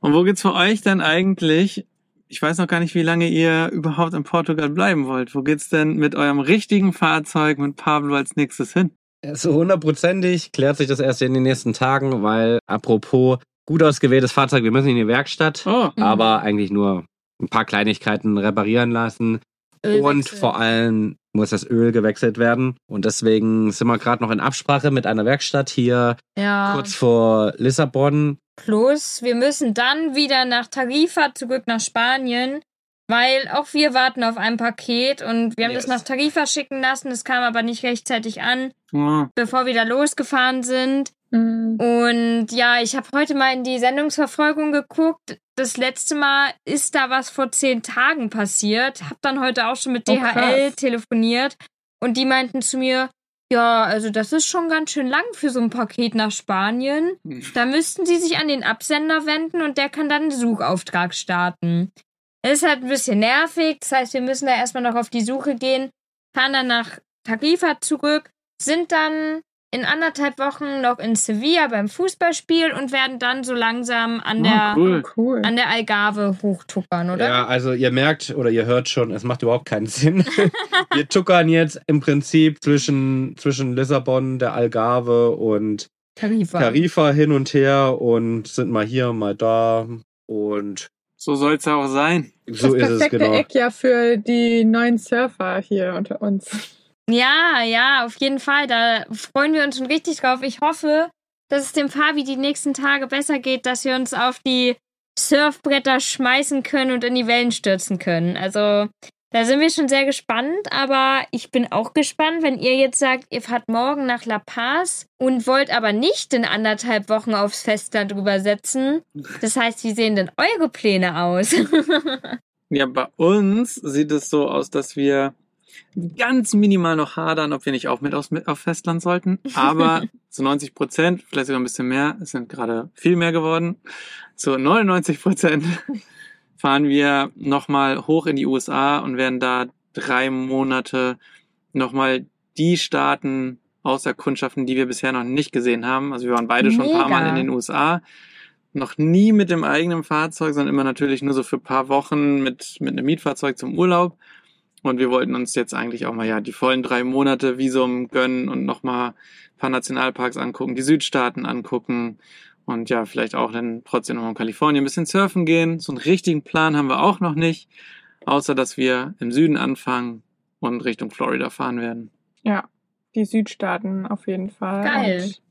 Und wo geht's für euch denn eigentlich? Ich weiß noch gar nicht, wie lange ihr überhaupt in Portugal bleiben wollt. Wo geht's denn mit eurem richtigen Fahrzeug mit Pablo als nächstes hin? So hundertprozentig klärt sich das erst in den nächsten Tagen, weil apropos gut ausgewähltes Fahrzeug, wir müssen in die Werkstatt, Oh, Mhm. aber eigentlich nur ein paar Kleinigkeiten reparieren lassen. Und Ölwechsel. vor allem muss das Öl gewechselt werden. Und deswegen sind wir gerade noch in Absprache mit einer Werkstatt hier ja. kurz vor Lissabon. Plus, wir müssen dann wieder nach Tarifa zurück nach Spanien, weil auch wir warten auf ein Paket und wir haben Yes. das nach Tarifa schicken lassen. Das kam aber nicht rechtzeitig an, oh. bevor wir da losgefahren sind. Mhm. Und ja, ich habe heute mal in die Sendungsverfolgung geguckt. Das letzte Mal ist da was vor zehn Tagen passiert. Hab dann heute auch schon mit Oh, DHL krass. telefoniert und die meinten zu mir, ja, also das ist schon ganz schön lang für so ein Paket nach Spanien. Da müssten sie sich an den Absender wenden und der kann dann einen Suchauftrag starten. Das ist halt ein bisschen nervig. Das heißt, wir müssen da erstmal noch auf die Suche gehen, fahren dann nach Tarifa zurück, sind dann in anderthalb Wochen noch in Sevilla beim Fußballspiel und werden dann so langsam an Oh, der cool. Oh, cool. an der Algarve hochtuckern, oder? Ja, also ihr merkt oder ihr hört schon, es macht überhaupt keinen Sinn. Wir tuckern jetzt im Prinzip zwischen, zwischen Lissabon, der Algarve und Tarifa. Tarifa hin und her und sind mal hier, mal da. Und So soll's ja auch sein. so das ist es perfekte genau. Eck ja für die neuen Surfer hier unter uns. Ja, ja, auf jeden Fall. Da freuen wir uns schon richtig drauf. Ich hoffe, dass es dem Fabi die nächsten Tage besser geht, dass wir uns auf die Surfbretter schmeißen können und in die Wellen stürzen können. Also, da sind wir schon sehr gespannt, aber ich bin auch gespannt, wenn ihr jetzt sagt, ihr fahrt morgen nach La Paz und wollt aber nicht in anderthalb Wochen aufs Festland übersetzen. Das heißt, wie sehen denn eure Pläne aus? Ja, bei uns sieht es so aus, dass wir ganz minimal noch hadern, ob wir nicht auch mit aufs, auf Festland sollten. Aber zu 90 Prozent, vielleicht sogar ein bisschen mehr, es sind gerade viel mehr geworden, zu 99 Prozent fahren wir nochmal hoch in die USA und werden da drei Monate nochmal die Staaten auserkundschaften, die wir bisher noch nicht gesehen haben. Also wir waren beide schon ein paar Mega. Mal in den USA. Noch nie mit dem eigenen Fahrzeug, sondern immer natürlich nur so für ein paar Wochen mit, mit einem Mietfahrzeug zum Urlaub. Und wir wollten uns jetzt eigentlich auch mal ja die vollen drei Monate Visum gönnen und nochmal ein paar Nationalparks angucken, die Südstaaten angucken und ja, vielleicht auch dann trotzdem noch in Kalifornien ein bisschen surfen gehen. So einen richtigen Plan haben wir auch noch nicht, außer dass wir im Süden anfangen und Richtung Florida fahren werden. Ja, die Südstaaten auf jeden Fall. Geil. Und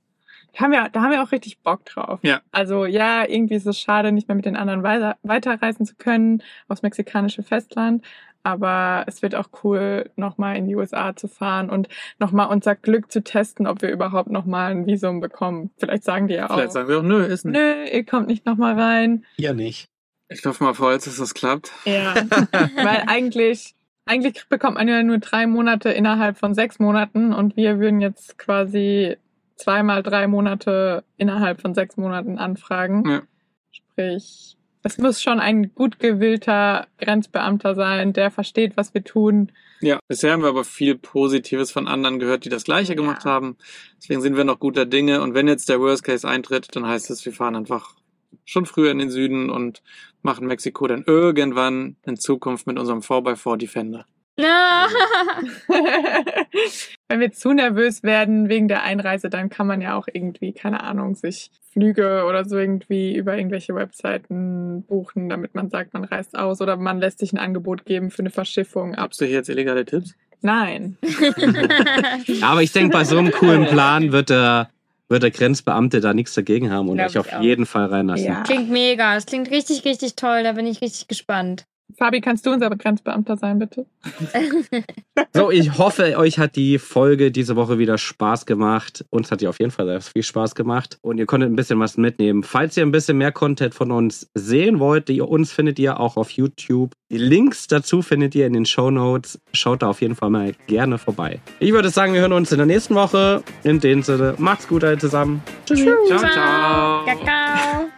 da haben wir, da haben wir auch richtig Bock drauf. Ja. Also ja, irgendwie ist es schade, nicht mehr mit den anderen weiter, weiterreisen zu können aufs mexikanische Festland. Aber es wird auch cool, nochmal in die USA zu fahren und nochmal unser Glück zu testen, ob wir überhaupt nochmal ein Visum bekommen. Vielleicht sagen die ja Vielleicht auch, sagen wir auch, nö, ist nicht. nö, ihr kommt nicht nochmal rein. Ja, nicht. Ich hoffe mal voll, dass das klappt. Ja, weil eigentlich, eigentlich bekommt man ja nur drei Monate innerhalb von sechs Monaten und wir würden jetzt quasi zweimal drei Monate innerhalb von sechs Monaten anfragen. Ja. Sprich, es muss schon ein gut gewillter Grenzbeamter sein, der versteht, was wir tun. Ja, bisher haben wir aber viel Positives von anderen gehört, die das Gleiche gemacht Ja. haben. Deswegen sind wir noch guter Dinge. Und wenn jetzt der Worst Case eintritt, dann heißt es, wir fahren einfach schon früher in den Süden und machen Mexiko dann irgendwann in Zukunft mit unserem 4x4 Defender. Na, Wenn wir zu nervös werden wegen der Einreise, dann kann man ja auch irgendwie, keine Ahnung, sich Flüge oder so irgendwie über irgendwelche Webseiten buchen, damit man sagt, man reist aus oder man lässt sich ein Angebot geben für eine Verschiffung ab. Habst du hier jetzt illegale Tipps? Nein. Aber ich denke, bei so einem coolen Plan wird der, wird der Grenzbeamte da nichts dagegen haben und Glaub euch auf auch. jeden Fall reinlassen. Ja. klingt mega. Es klingt richtig, richtig toll. Da bin ich richtig gespannt. Fabi, kannst du unser Grenzbeamter sein, bitte? So, ich hoffe, euch hat die Folge diese Woche wieder Spaß gemacht. Uns hat die auf jeden Fall sehr viel Spaß gemacht und ihr konntet ein bisschen was mitnehmen. Falls ihr ein bisschen mehr Content von uns sehen wollt, die uns findet ihr auch auf YouTube. Die Links dazu findet ihr in den Show Notes. Schaut da auf jeden Fall mal gerne vorbei. Ich würde sagen, wir hören uns in der nächsten Woche. In dem Sinne, macht's gut alle zusammen. Tschüssi. Ciao, ciao. Kakao.